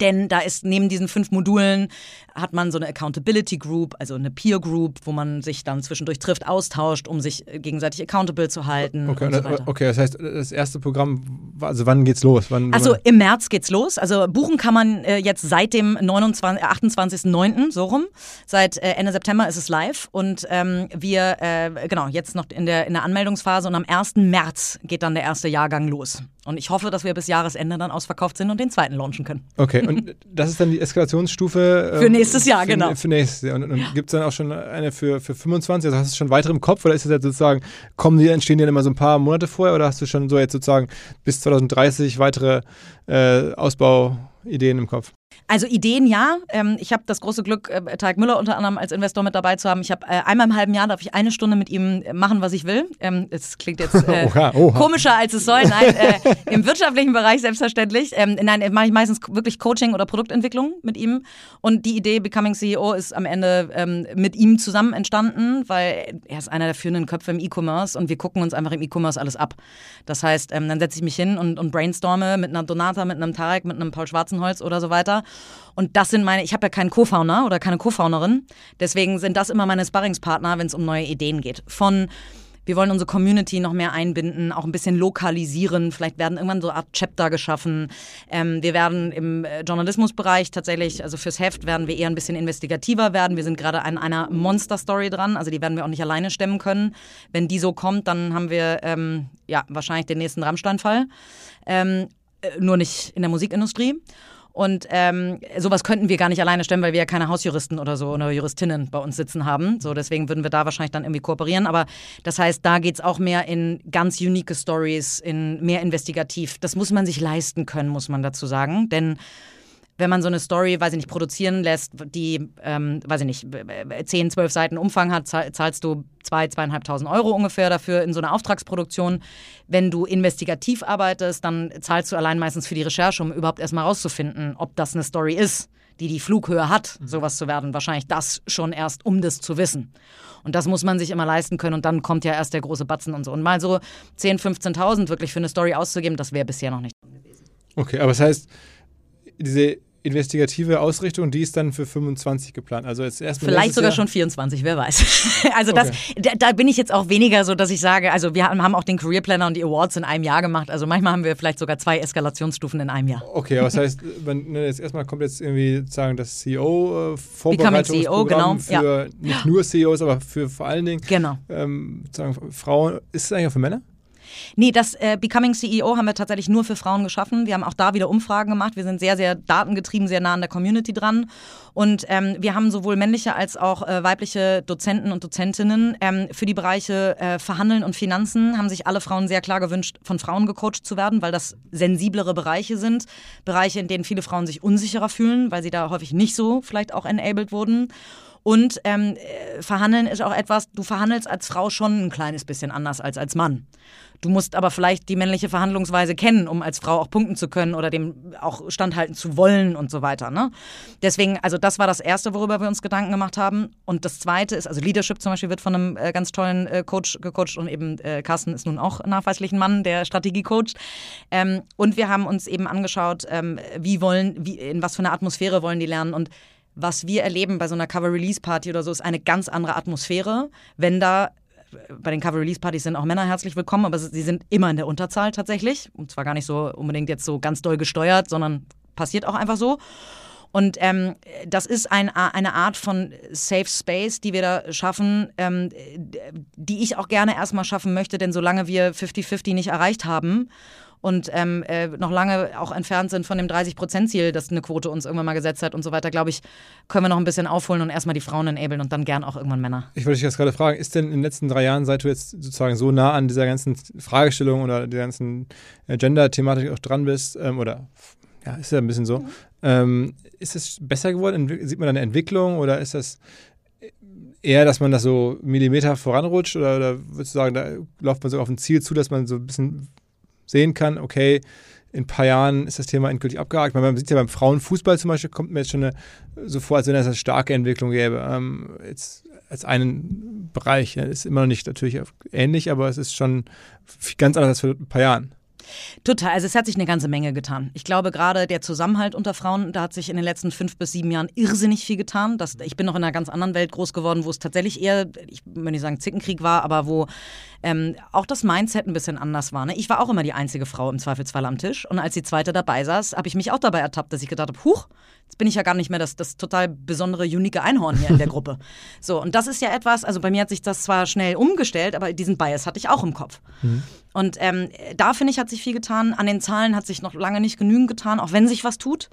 Denn da ist neben diesen fünf Modulen hat man so eine Accountability Group, also eine Peer Group, wo man sich dann zwischendurch trifft, austauscht, um sich gegenseitig accountable zu halten.
Okay, so okay das heißt, das erste Programm, also wann geht's los? Wann,
also im März geht's los. Also buchen kann man äh, jetzt seit dem 28.09. so rum. Seit äh, Ende September ist es live und ähm, wir, äh, genau, jetzt noch in der, in der Anmeldungsphase und am 1. März geht dann der erste Jahrgang los. Und ich hoffe, dass wir bis Jahresende dann ausverkauft sind und den zweiten launchen können.
Okay, und das ist dann die Eskalationsstufe.
Ähm, für nächstes Jahr,
für,
genau.
Für nächstes Jahr. Und, und gibt es dann auch schon eine für, für 25? Also hast du schon weitere im Kopf oder ist das jetzt sozusagen, kommen die, entstehen die dann immer so ein paar Monate vorher oder hast du schon so jetzt sozusagen bis 2030 weitere äh, Ausbauideen im Kopf?
Also Ideen ja. Ähm, ich habe das große Glück, äh, Tarek Müller unter anderem als Investor mit dabei zu haben. Ich habe äh, einmal im halben Jahr darf ich eine Stunde mit ihm machen, was ich will. Ähm, es klingt jetzt äh, oha, oha. komischer, als es soll. Nein, äh, im wirtschaftlichen Bereich selbstverständlich. Ähm, nein, mache ich meistens wirklich Coaching oder Produktentwicklung mit ihm. Und die Idee Becoming CEO ist am Ende ähm, mit ihm zusammen entstanden, weil er ist einer der führenden Köpfe im E-Commerce und wir gucken uns einfach im E-Commerce alles ab. Das heißt, ähm, dann setze ich mich hin und, und brainstorme mit einer Donata, mit einem Tarek, mit einem Paul Schwarzenholz oder so weiter und das sind meine, ich habe ja keinen Co-Founder oder keine Co-Founderin. Deswegen sind das immer meine Sparringspartner, wenn es um neue Ideen geht. Von wir wollen unsere Community noch mehr einbinden, auch ein bisschen lokalisieren. Vielleicht werden irgendwann so eine Art Chapter geschaffen. Ähm, wir werden im äh, Journalismusbereich tatsächlich, also fürs Heft werden wir eher ein bisschen investigativer werden. Wir sind gerade an einer Monster-Story dran, also die werden wir auch nicht alleine stemmen können. Wenn die so kommt, dann haben wir ähm, ja wahrscheinlich den nächsten Rammstein-Fall. Ähm, äh, nur nicht in der Musikindustrie. Und ähm, sowas könnten wir gar nicht alleine stemmen, weil wir ja keine Hausjuristen oder so oder Juristinnen bei uns sitzen haben. So, deswegen würden wir da wahrscheinlich dann irgendwie kooperieren. Aber das heißt, da geht es auch mehr in ganz unique Stories, in mehr investigativ. Das muss man sich leisten können, muss man dazu sagen. Denn wenn man so eine Story, weiß ich nicht, produzieren lässt, die, ähm, weiß ich nicht, 10, 12 Seiten Umfang hat, zahlst du 2, zwei, 2.500 Euro ungefähr dafür in so einer Auftragsproduktion. Wenn du investigativ arbeitest, dann zahlst du allein meistens für die Recherche, um überhaupt erstmal rauszufinden, ob das eine Story ist, die die Flughöhe hat, mhm. sowas zu werden. Wahrscheinlich das schon erst, um das zu wissen. Und das muss man sich immer leisten können und dann kommt ja erst der große Batzen und so. Und mal so 10.000, 15.000 wirklich für eine Story auszugeben, das wäre bisher noch nicht.
Okay, aber das heißt, diese investigative Ausrichtung, die ist dann für 25 geplant. Also jetzt erstmal
Vielleicht sogar Jahr. schon 24, wer weiß. also okay. das, da, da, bin ich jetzt auch weniger so, dass ich sage, also wir haben auch den Career Planner und die Awards in einem Jahr gemacht. Also manchmal haben wir vielleicht sogar zwei Eskalationsstufen in einem Jahr.
Okay, aber das heißt, wenn, ne, jetzt erstmal kommt jetzt irgendwie sozusagen das CEO äh, Vorbereitungsprogramm CEO, genau. für ja. nicht nur CEOs, aber für vor allen Dingen
genau.
ähm, sozusagen Frauen. Ist es eigentlich auch für Männer?
Nee, das äh, Becoming CEO haben wir tatsächlich nur für Frauen geschaffen. Wir haben auch da wieder Umfragen gemacht. Wir sind sehr, sehr datengetrieben, sehr nah an der Community dran. Und ähm, wir haben sowohl männliche als auch äh, weibliche Dozenten und Dozentinnen. Ähm, für die Bereiche äh, Verhandeln und Finanzen haben sich alle Frauen sehr klar gewünscht, von Frauen gecoacht zu werden, weil das sensiblere Bereiche sind. Bereiche, in denen viele Frauen sich unsicherer fühlen, weil sie da häufig nicht so vielleicht auch enabled wurden. Und ähm, äh, verhandeln ist auch etwas, du verhandelst als Frau schon ein kleines bisschen anders als als Mann. Du musst aber vielleicht die männliche Verhandlungsweise kennen, um als Frau auch punkten zu können oder dem auch standhalten zu wollen und so weiter. Ne? Deswegen, also das war das Erste, worüber wir uns Gedanken gemacht haben. Und das Zweite ist, also Leadership zum Beispiel wird von einem äh, ganz tollen äh, Coach gecoacht und eben äh, Carsten ist nun auch nachweislich ein Mann, der Strategie coacht. Ähm, und wir haben uns eben angeschaut, ähm, wie wollen, wie, in was für eine Atmosphäre wollen die lernen und was wir erleben bei so einer Cover-Release-Party oder so, ist eine ganz andere Atmosphäre, wenn da bei den Cover-Release-Partys sind auch Männer herzlich willkommen, aber sie sind immer in der Unterzahl tatsächlich. Und zwar gar nicht so unbedingt jetzt so ganz doll gesteuert, sondern passiert auch einfach so. Und ähm, das ist ein, eine Art von Safe Space, die wir da schaffen, ähm, die ich auch gerne erstmal schaffen möchte, denn solange wir 50-50 nicht erreicht haben und ähm, äh, noch lange auch entfernt sind von dem 30-Prozent-Ziel, das eine Quote uns irgendwann mal gesetzt hat und so weiter, glaube ich, können wir noch ein bisschen aufholen und erstmal die Frauen enablen und dann gern auch irgendwann Männer.
Ich wollte dich jetzt gerade fragen, ist denn in den letzten drei Jahren, seit du jetzt sozusagen so nah an dieser ganzen Fragestellung oder der ganzen äh, Gender-Thematik auch dran bist, ähm, oder ja, ist ja ein bisschen so, mhm. ähm, ist es besser geworden? Sieht man da eine Entwicklung oder ist das eher, dass man das so Millimeter voranrutscht oder, oder würdest du sagen, da läuft man so auf ein Ziel zu, dass man so ein bisschen sehen kann, okay, in ein paar Jahren ist das Thema endgültig abgehakt. Man sieht ja beim Frauenfußball zum Beispiel, kommt mir jetzt schon eine, so vor, als wenn es eine starke Entwicklung gäbe. Ähm, jetzt als einen Bereich. Ja, ist immer noch nicht natürlich ähnlich, aber es ist schon ganz anders als vor ein paar Jahren.
Total. Also es hat sich eine ganze Menge getan. Ich glaube, gerade der Zusammenhalt unter Frauen, da hat sich in den letzten fünf bis sieben Jahren irrsinnig viel getan. Das, ich bin noch in einer ganz anderen Welt groß geworden, wo es tatsächlich eher, ich will nicht sagen Zickenkrieg war, aber wo ähm, auch das Mindset ein bisschen anders war. Ne? Ich war auch immer die einzige Frau im Zweifelsfall am Tisch. Und als die zweite dabei saß, habe ich mich auch dabei ertappt, dass ich gedacht habe, huch, jetzt bin ich ja gar nicht mehr das, das total besondere, unique Einhorn hier in der Gruppe. So, und das ist ja etwas, also bei mir hat sich das zwar schnell umgestellt, aber diesen Bias hatte ich auch im Kopf. Mhm. Und ähm, da finde ich, hat sich viel getan. An den Zahlen hat sich noch lange nicht genügend getan, auch wenn sich was tut.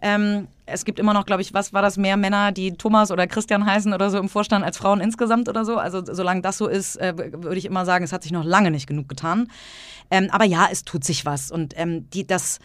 Ähm, es gibt immer noch, glaube ich, was war das, mehr Männer, die Thomas oder Christian heißen oder so im Vorstand als Frauen insgesamt oder so. Also solange das so ist, äh, würde ich immer sagen, es hat sich noch lange nicht genug getan. Ähm, aber ja, es tut sich was. Und ähm, die, das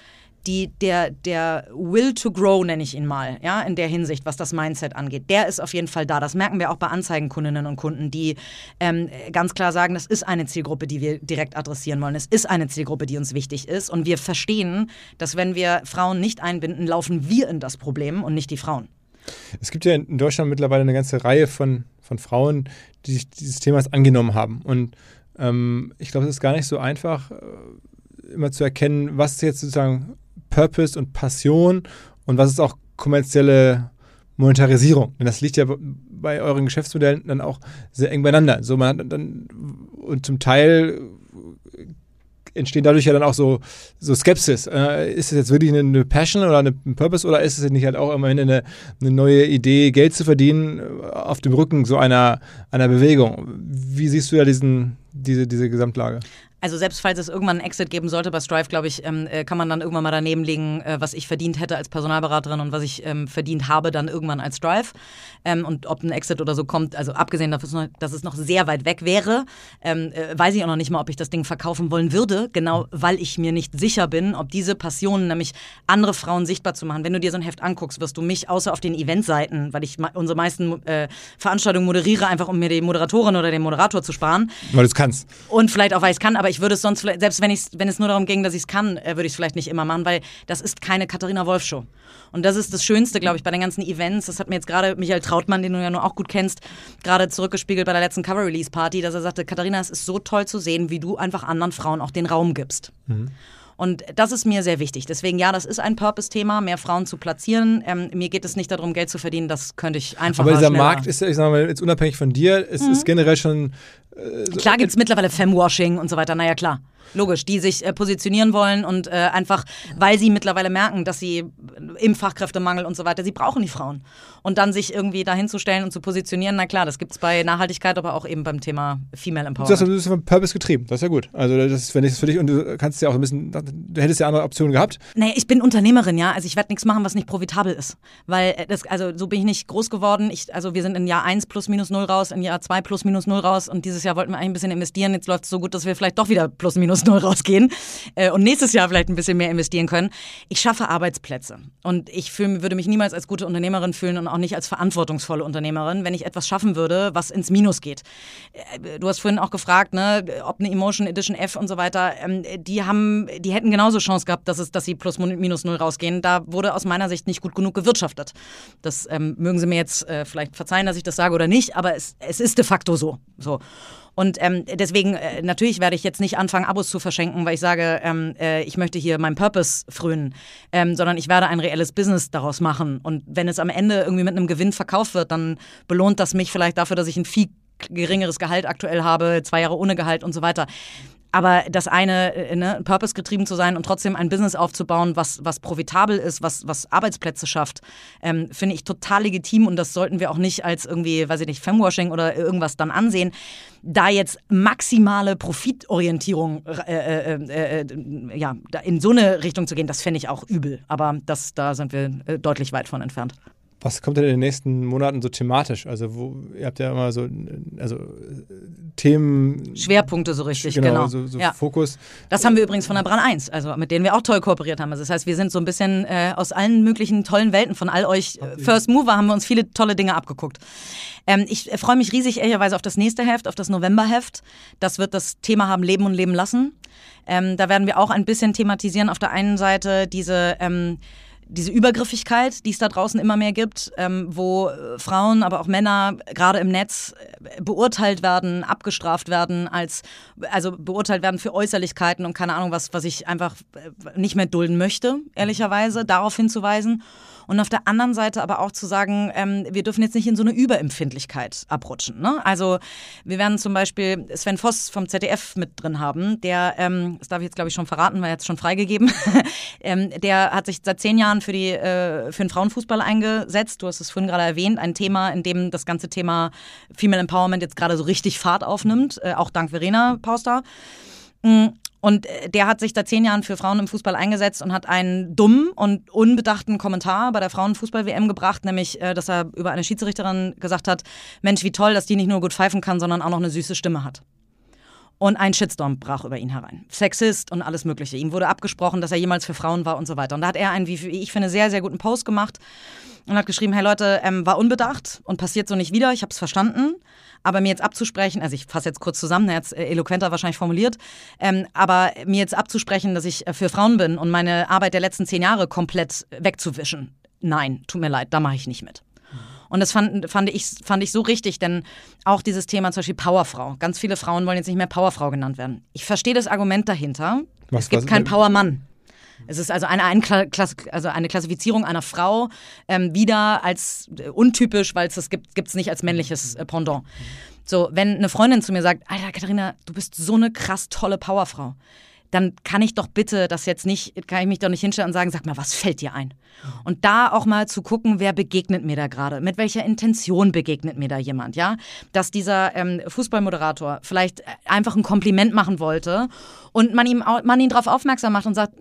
die, der, der Will to Grow, nenne ich ihn mal, ja, in der Hinsicht, was das Mindset angeht, der ist auf jeden Fall da. Das merken wir auch bei Anzeigenkundinnen und Kunden, die ähm, ganz klar sagen, das ist eine Zielgruppe, die wir direkt adressieren wollen. Es ist eine Zielgruppe, die uns wichtig ist. Und wir verstehen, dass wenn wir Frauen nicht einbinden, laufen wir in das Problem und nicht die Frauen.
Es gibt ja in Deutschland mittlerweile eine ganze Reihe von, von Frauen, die sich dieses Themas angenommen haben. Und ähm, ich glaube, es ist gar nicht so einfach, äh, immer zu erkennen, was jetzt sozusagen Purpose und Passion und was ist auch kommerzielle Monetarisierung. Denn das liegt ja bei euren Geschäftsmodellen dann auch sehr eng beieinander. So man hat dann und zum Teil entstehen dadurch ja dann auch so, so Skepsis. Äh, ist es jetzt wirklich eine, Passion oder ein Purpose oder ist es nicht halt auch immerhin eine, eine neue Idee, Geld zu verdienen äh, auf dem Rücken so einer, einer Bewegung? Wie siehst du ja diesen, diese, diese Gesamtlage?
Also selbst falls es irgendwann einen Exit geben sollte bei Strive, glaube ich, ähm, äh, kann man dann irgendwann mal daneben legen, äh, was ich verdient hätte als Personalberaterin und was ich ähm, verdient habe dann irgendwann als Strive. Ähm, und ob ein Exit oder so kommt, also abgesehen davon, dass es noch sehr weit weg wäre, ähm, äh, weiß ich auch noch nicht mal, ob ich das Ding verkaufen wollen würde, genau weil ich mir nicht sicher bin, ob diese Passion, nämlich andere Frauen sichtbar zu machen. Wenn du dir so ein Heft anguckst, wirst du mich außer auf den Eventseiten, weil ich unsere meisten äh, Veranstaltungen moderiere, einfach um mir die Moderatorin oder den Moderator zu sparen.
Weil du es kannst.
Und vielleicht auch, weil ich es kann, aber ich würde es sonst, selbst wenn, wenn es nur darum ging, dass ich es kann, äh, würde ich es vielleicht nicht immer machen, weil das ist keine Katharina Wolf Show. Und das ist das Schönste, glaube ich, bei den ganzen Events. Das hat mir jetzt gerade Michael Trautmann, den du ja nur auch gut kennst, gerade zurückgespiegelt bei der letzten Cover-Release-Party, dass er sagte, Katharina, es ist so toll zu sehen, wie du einfach anderen Frauen auch den Raum gibst. Mhm. Und das ist mir sehr wichtig. Deswegen, ja, das ist ein Purpose-Thema, mehr Frauen zu platzieren. Ähm, mir geht es nicht darum, Geld zu verdienen. Das könnte ich einfach.
Aber dieser schneller. Markt ist, ich sage mal, jetzt unabhängig von dir, es mhm. ist generell schon.
Äh, so klar gibt es mittlerweile Femwashing und so weiter. Naja, klar. Logisch, die sich äh, positionieren wollen und äh, einfach, weil sie mittlerweile merken, dass sie im Fachkräftemangel und so weiter, sie brauchen die Frauen. Und dann sich irgendwie dahinzustellen und zu positionieren, na klar, das gibt es bei Nachhaltigkeit, aber auch eben beim Thema Female Empowerment.
Du, bist von Purpose getrieben, das ist ja gut. Also das ist, wenn ich das für dich und du kannst ja auch ein bisschen, du hättest ja andere Optionen gehabt.
Nee, ich bin Unternehmerin, ja. Also ich werde nichts machen, was nicht profitabel ist. Weil äh, das, also so bin ich nicht groß geworden. Ich, also wir sind in Jahr 1 plus minus 0 raus, in Jahr 2 plus minus 0 raus und dieses Jahr wollten wir eigentlich ein bisschen investieren. Jetzt läuft es so gut, dass wir vielleicht doch wieder plus minus null rausgehen äh, und nächstes Jahr vielleicht ein bisschen mehr investieren können. Ich schaffe Arbeitsplätze und ich fühl, würde mich niemals als gute Unternehmerin fühlen und auch nicht als verantwortungsvolle Unternehmerin, wenn ich etwas schaffen würde, was ins Minus geht. Äh, du hast vorhin auch gefragt, ne, ob eine Emotion Edition F und so weiter, ähm, die haben, die hätten genauso Chance gehabt, dass es, dass sie plus minus null rausgehen. Da wurde aus meiner Sicht nicht gut genug gewirtschaftet. Das ähm, mögen Sie mir jetzt äh, vielleicht verzeihen, dass ich das sage oder nicht, aber es, es ist de facto so. so. Und ähm, deswegen, äh, natürlich werde ich jetzt nicht anfangen, Abos zu verschenken, weil ich sage, ähm, äh, ich möchte hier meinen Purpose frönen, ähm, sondern ich werde ein reelles Business daraus machen. Und wenn es am Ende irgendwie mit einem Gewinn verkauft wird, dann belohnt das mich vielleicht dafür, dass ich ein Vieh geringeres Gehalt aktuell habe, zwei Jahre ohne Gehalt und so weiter. Aber das eine, äh, ne, purpose-getrieben zu sein und trotzdem ein Business aufzubauen, was, was profitabel ist, was, was Arbeitsplätze schafft, ähm, finde ich total legitim und das sollten wir auch nicht als irgendwie, weiß ich nicht, Femwashing oder irgendwas dann ansehen. Da jetzt maximale Profitorientierung äh, äh, äh, äh ja, in so eine Richtung zu gehen, das fände ich auch übel. Aber das, da sind wir äh, deutlich weit von entfernt.
Was kommt denn in den nächsten Monaten so thematisch? Also, wo, ihr habt ja immer so also, Themen.
Schwerpunkte so richtig, genau. genau.
So, so ja. Fokus.
Das haben wir übrigens von der Brand 1, also mit denen wir auch toll kooperiert haben. Also das heißt, wir sind so ein bisschen äh, aus allen möglichen tollen Welten von all euch äh, First Mover haben wir uns viele tolle Dinge abgeguckt. Ähm, ich äh, freue mich riesig ehrlicherweise auf das nächste Heft, auf das Novemberheft. Das wird das Thema haben Leben und Leben lassen. Ähm, da werden wir auch ein bisschen thematisieren. Auf der einen Seite diese ähm, diese Übergriffigkeit, die es da draußen immer mehr gibt, ähm, wo äh, Frauen, aber auch Männer gerade im Netz äh, beurteilt werden, abgestraft werden, als also beurteilt werden für Äußerlichkeiten und keine Ahnung was, was ich einfach äh, nicht mehr dulden möchte, ehrlicherweise, darauf hinzuweisen. Und auf der anderen Seite aber auch zu sagen, ähm, wir dürfen jetzt nicht in so eine Überempfindlichkeit abrutschen. Ne? Also wir werden zum Beispiel Sven Voss vom ZDF mit drin haben, der, ähm, das darf ich jetzt glaube ich schon verraten, er jetzt schon freigegeben, ähm, der hat sich seit zehn Jahren für, die, äh, für den Frauenfußball eingesetzt. Du hast es vorhin gerade erwähnt, ein Thema, in dem das ganze Thema Female Empowerment jetzt gerade so richtig Fahrt aufnimmt, äh, auch dank Verena Pauster. Mm, und äh, der hat sich da zehn Jahren für Frauen im Fußball eingesetzt und hat einen dummen und unbedachten Kommentar bei der Frauenfußball-WM gebracht, nämlich, äh, dass er über eine Schiedsrichterin gesagt hat, Mensch, wie toll, dass die nicht nur gut pfeifen kann, sondern auch noch eine süße Stimme hat. Und ein Shitstorm brach über ihn herein. Sexist und alles Mögliche. Ihm wurde abgesprochen, dass er jemals für Frauen war und so weiter. Und da hat er einen, wie ich finde, sehr, sehr guten Post gemacht und hat geschrieben, hey Leute, ähm, war unbedacht und passiert so nicht wieder, ich habe es verstanden. Aber mir jetzt abzusprechen, also ich fasse jetzt kurz zusammen, er hat es eloquenter wahrscheinlich formuliert, ähm, aber mir jetzt abzusprechen, dass ich äh, für Frauen bin und meine Arbeit der letzten zehn Jahre komplett wegzuwischen, nein, tut mir leid, da mache ich nicht mit. Und das fand, fand, ich, fand ich so richtig, denn auch dieses Thema zum Beispiel Powerfrau. Ganz viele Frauen wollen jetzt nicht mehr Powerfrau genannt werden. Ich verstehe das Argument dahinter. Was, es gibt keinen Powermann. Es ist also eine, also eine Klassifizierung einer Frau ähm, wieder als äh, untypisch, weil es das gibt es nicht als männliches äh, Pendant. So, wenn eine Freundin zu mir sagt, Alter, Katharina, du bist so eine krass tolle Powerfrau, dann kann ich doch bitte das jetzt nicht, kann ich mich doch nicht hinstellen und sagen, sag mal, was fällt dir ein? Und da auch mal zu gucken, wer begegnet mir da gerade, mit welcher Intention begegnet mir da jemand, ja? Dass dieser ähm, Fußballmoderator vielleicht äh, einfach ein Kompliment machen wollte und man, ihm, man ihn darauf aufmerksam macht und sagt,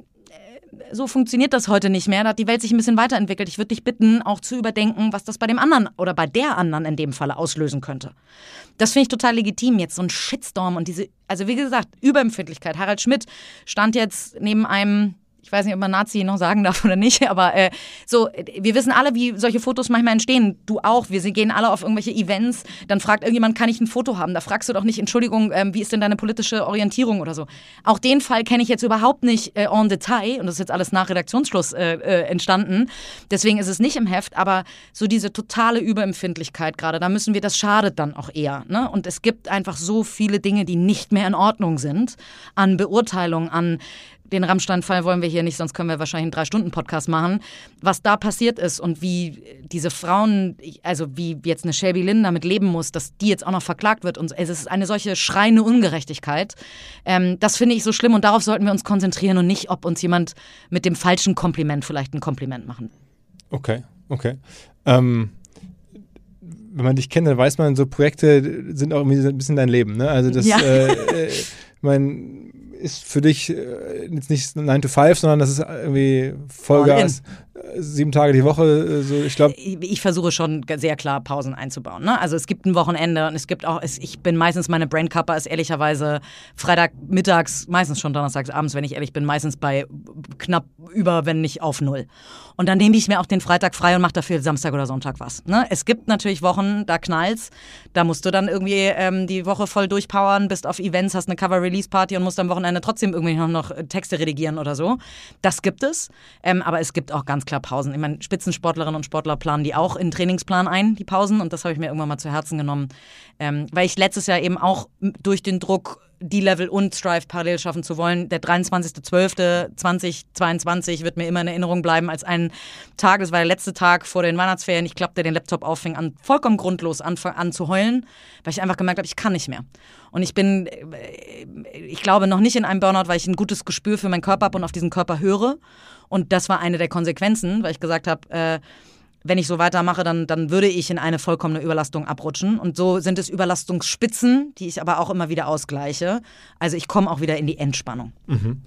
so funktioniert das heute nicht mehr. Da hat die Welt sich ein bisschen weiterentwickelt. Ich würde dich bitten, auch zu überdenken, was das bei dem anderen oder bei der anderen in dem Falle auslösen könnte. Das finde ich total legitim. Jetzt so ein Shitstorm und diese, also wie gesagt, Überempfindlichkeit. Harald Schmidt stand jetzt neben einem ich weiß nicht, ob man Nazi noch sagen darf oder nicht, aber äh, so, wir wissen alle, wie solche Fotos manchmal entstehen. Du auch. Wir gehen alle auf irgendwelche Events, dann fragt irgendjemand, kann ich ein Foto haben? Da fragst du doch nicht, Entschuldigung, ähm, wie ist denn deine politische Orientierung oder so. Auch den Fall kenne ich jetzt überhaupt nicht äh, en Detail und das ist jetzt alles nach Redaktionsschluss äh, äh, entstanden. Deswegen ist es nicht im Heft, aber so diese totale Überempfindlichkeit gerade, da müssen wir, das schadet dann auch eher. Ne? Und es gibt einfach so viele Dinge, die nicht mehr in Ordnung sind, an Beurteilung, an den Rammstein-Fall wollen wir hier nicht, sonst können wir wahrscheinlich einen Drei-Stunden-Podcast machen. Was da passiert ist und wie diese Frauen, also wie jetzt eine Shelby Lynn damit leben muss, dass die jetzt auch noch verklagt wird. Und es ist eine solche schreiende Ungerechtigkeit. Ähm, das finde ich so schlimm und darauf sollten wir uns konzentrieren und nicht, ob uns jemand mit dem falschen Kompliment vielleicht ein Kompliment machen.
Okay, okay. Ähm wenn man dich kennt, dann weiß man, so Projekte sind auch irgendwie ein bisschen dein Leben. Ne? Also das, ja. äh, äh, mein, ist für dich äh, jetzt nicht 9 to 5, sondern das ist irgendwie Vollgas sieben Tage die Woche. Äh, so, ich glaube.
Ich versuche schon sehr klar Pausen einzubauen. Ne? Also es gibt ein Wochenende und es gibt auch, ich bin meistens meine Brandkapper ist ehrlicherweise Freitag mittags, meistens schon donnerstags abends, wenn ich ehrlich bin, meistens bei knapp über, wenn nicht auf null. Und dann nehme ich mir auch den Freitag frei und mache dafür Samstag oder Sonntag was. Ne? Es gibt natürlich Wochen, da knallt's. Da musst du dann irgendwie ähm, die Woche voll durchpowern, bist auf Events, hast eine Cover-Release-Party und musst am Wochenende trotzdem irgendwie noch, noch Texte redigieren oder so. Das gibt es. Ähm, aber es gibt auch ganz klar Pausen. Ich meine, Spitzensportlerinnen und Sportler planen die auch in den Trainingsplan ein, die Pausen. Und das habe ich mir irgendwann mal zu Herzen genommen. Ähm, weil ich letztes Jahr eben auch durch den Druck die Level und Strive parallel schaffen zu wollen. Der 23.12.2022 wird mir immer in Erinnerung bleiben als ein Tag, das war der letzte Tag vor den Weihnachtsferien. Ich klappte den Laptop auf, fing an, vollkommen grundlos an, an zu heulen, weil ich einfach gemerkt habe, ich kann nicht mehr. Und ich bin, ich glaube, noch nicht in einem Burnout, weil ich ein gutes Gespür für meinen Körper habe und auf diesen Körper höre. Und das war eine der Konsequenzen, weil ich gesagt habe, äh, wenn ich so weitermache, dann, dann würde ich in eine vollkommene Überlastung abrutschen. Und so sind es Überlastungsspitzen, die ich aber auch immer wieder ausgleiche. Also ich komme auch wieder in die Entspannung. Mhm.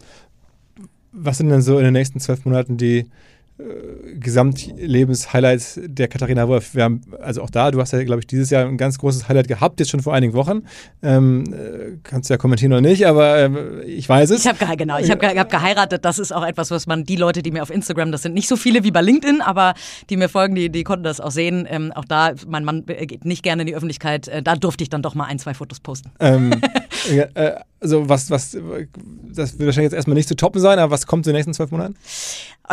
Was sind denn so in den nächsten zwölf Monaten die äh, Gesamtlebenshighlights der Katharina Wolf. Wir haben, also auch da, du hast ja, glaube ich, dieses Jahr ein ganz großes Highlight gehabt, jetzt schon vor einigen Wochen. Ähm, äh, kannst du ja kommentieren oder nicht, aber ähm, ich weiß es.
Ich habe genau, ich habe hab geheiratet. Das ist auch etwas, was man, die Leute, die mir auf Instagram, das sind nicht so viele wie bei LinkedIn, aber die mir folgen, die, die konnten das auch sehen. Ähm, auch da, mein Mann geht nicht gerne in die Öffentlichkeit. Äh, da durfte ich dann doch mal ein, zwei Fotos posten. Ähm,
äh, also was, was, das wird wahrscheinlich jetzt erstmal nicht zu toppen sein, aber was kommt in den nächsten zwölf Monaten?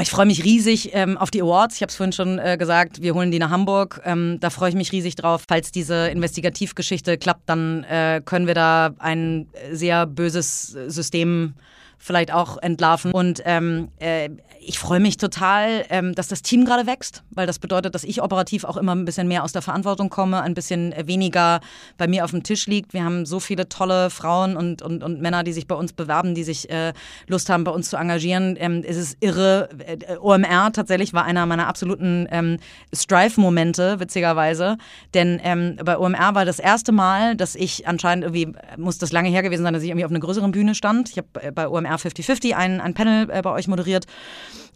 Ich freue mich riesig ähm, auf die Awards. Ich habe es vorhin schon äh, gesagt, wir holen die nach Hamburg. Ähm, da freue ich mich riesig drauf. Falls diese Investigativgeschichte klappt, dann äh, können wir da ein sehr böses System vielleicht auch entlarven. Und ähm, äh, ich freue mich total, ähm, dass das Team gerade wächst, weil das bedeutet, dass ich operativ auch immer ein bisschen mehr aus der Verantwortung komme, ein bisschen weniger bei mir auf dem Tisch liegt. Wir haben so viele tolle Frauen und, und, und Männer, die sich bei uns bewerben, die sich äh, Lust haben, bei uns zu engagieren. Ähm, es ist irre. Äh, OMR tatsächlich war einer meiner absoluten ähm, Strive-Momente, witzigerweise. Denn ähm, bei OMR war das erste Mal, dass ich anscheinend irgendwie, muss das lange her gewesen sein, dass ich irgendwie auf einer größeren Bühne stand. Ich habe äh, bei OMR 50-50 ein, ein Panel äh, bei euch moderiert.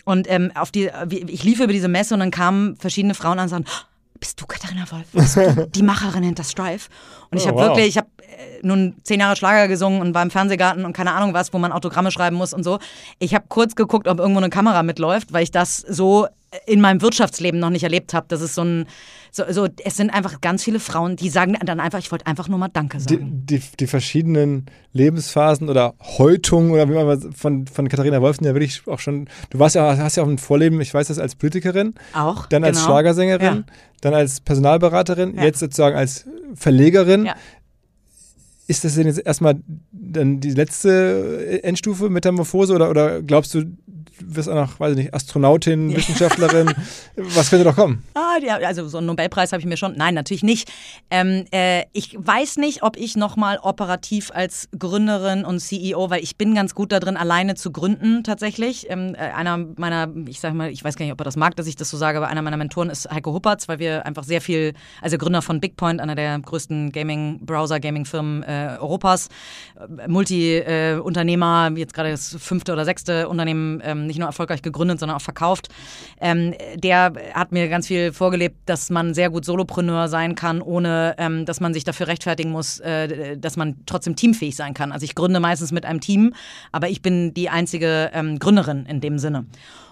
Und ähm, auf die, ich lief über diese Messe und dann kamen verschiedene Frauen an und sagten, bist du Katharina Wolf? Bist du die Macherin hinter Strive? Und ich oh, habe wow. wirklich, ich habe äh, nun zehn Jahre Schlager gesungen und war im Fernsehgarten und keine Ahnung was, wo man Autogramme schreiben muss und so. Ich habe kurz geguckt, ob irgendwo eine Kamera mitläuft, weil ich das so in meinem Wirtschaftsleben noch nicht erlebt habe. Das ist so ein, so, so, es sind einfach ganz viele Frauen, die sagen dann einfach, ich wollte einfach nur mal Danke
sagen. Die, die, die, verschiedenen Lebensphasen oder Häutungen oder wie man von, von Katharina Wolf ja wirklich auch schon, du warst ja, hast ja auch ein Vorleben, ich weiß das, als Politikerin.
Auch.
Dann als genau. Schlagersängerin, ja. dann als Personalberaterin, ja. jetzt sozusagen als Verlegerin. Ja. Ist das denn jetzt erstmal dann die letzte Endstufe Metamorphose oder, oder glaubst du, wirst auch noch, weiß ich nicht, Astronautin, Wissenschaftlerin. Was könnte doch kommen?
Ah, ja, also so einen Nobelpreis habe ich mir schon. Nein, natürlich nicht. Ähm, äh, ich weiß nicht, ob ich nochmal operativ als Gründerin und CEO, weil ich bin ganz gut da drin, alleine zu gründen tatsächlich. Ähm, äh, einer meiner, ich sage mal, ich weiß gar nicht, ob er das mag, dass ich das so sage, aber einer meiner Mentoren ist Heiko Huppertz, weil wir einfach sehr viel, also Gründer von BigPoint, einer der größten Gaming-Browser-Gaming-Firmen äh, Europas, äh, Multi-Unternehmer, jetzt gerade das fünfte oder sechste Unternehmen ähm, nicht nur erfolgreich gegründet, sondern auch verkauft. Ähm, der hat mir ganz viel vorgelebt, dass man sehr gut Solopreneur sein kann, ohne ähm, dass man sich dafür rechtfertigen muss, äh, dass man trotzdem teamfähig sein kann. Also ich gründe meistens mit einem Team, aber ich bin die einzige ähm, Gründerin in dem Sinne.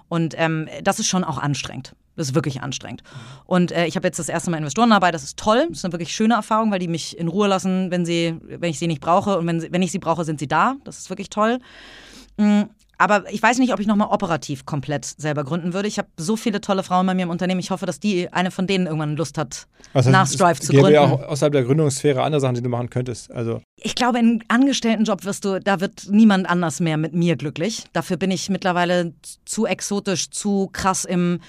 Und ähm, das ist schon auch anstrengend. Das ist wirklich anstrengend. Und äh, ich habe jetzt das erste Mal Investoren dabei. Das ist toll. Das ist eine wirklich schöne Erfahrung, weil die mich in Ruhe lassen, wenn, sie, wenn ich sie nicht brauche. Und wenn, sie, wenn ich sie brauche, sind sie da. Das ist wirklich toll. Aber ich weiß nicht, ob ich nochmal operativ komplett selber gründen würde. Ich habe so viele tolle Frauen bei mir im Unternehmen. Ich hoffe, dass die eine von denen irgendwann Lust hat, also nach Strive zu gründen.
Ja auch außerhalb der Gründungssphäre andere Sachen, die du machen könntest. Also
ich glaube, in einem Angestelltenjob wirst du, da wird niemand anders mehr mit mir glücklich. Dafür bin ich mittlerweile zu exotisch, zu krass im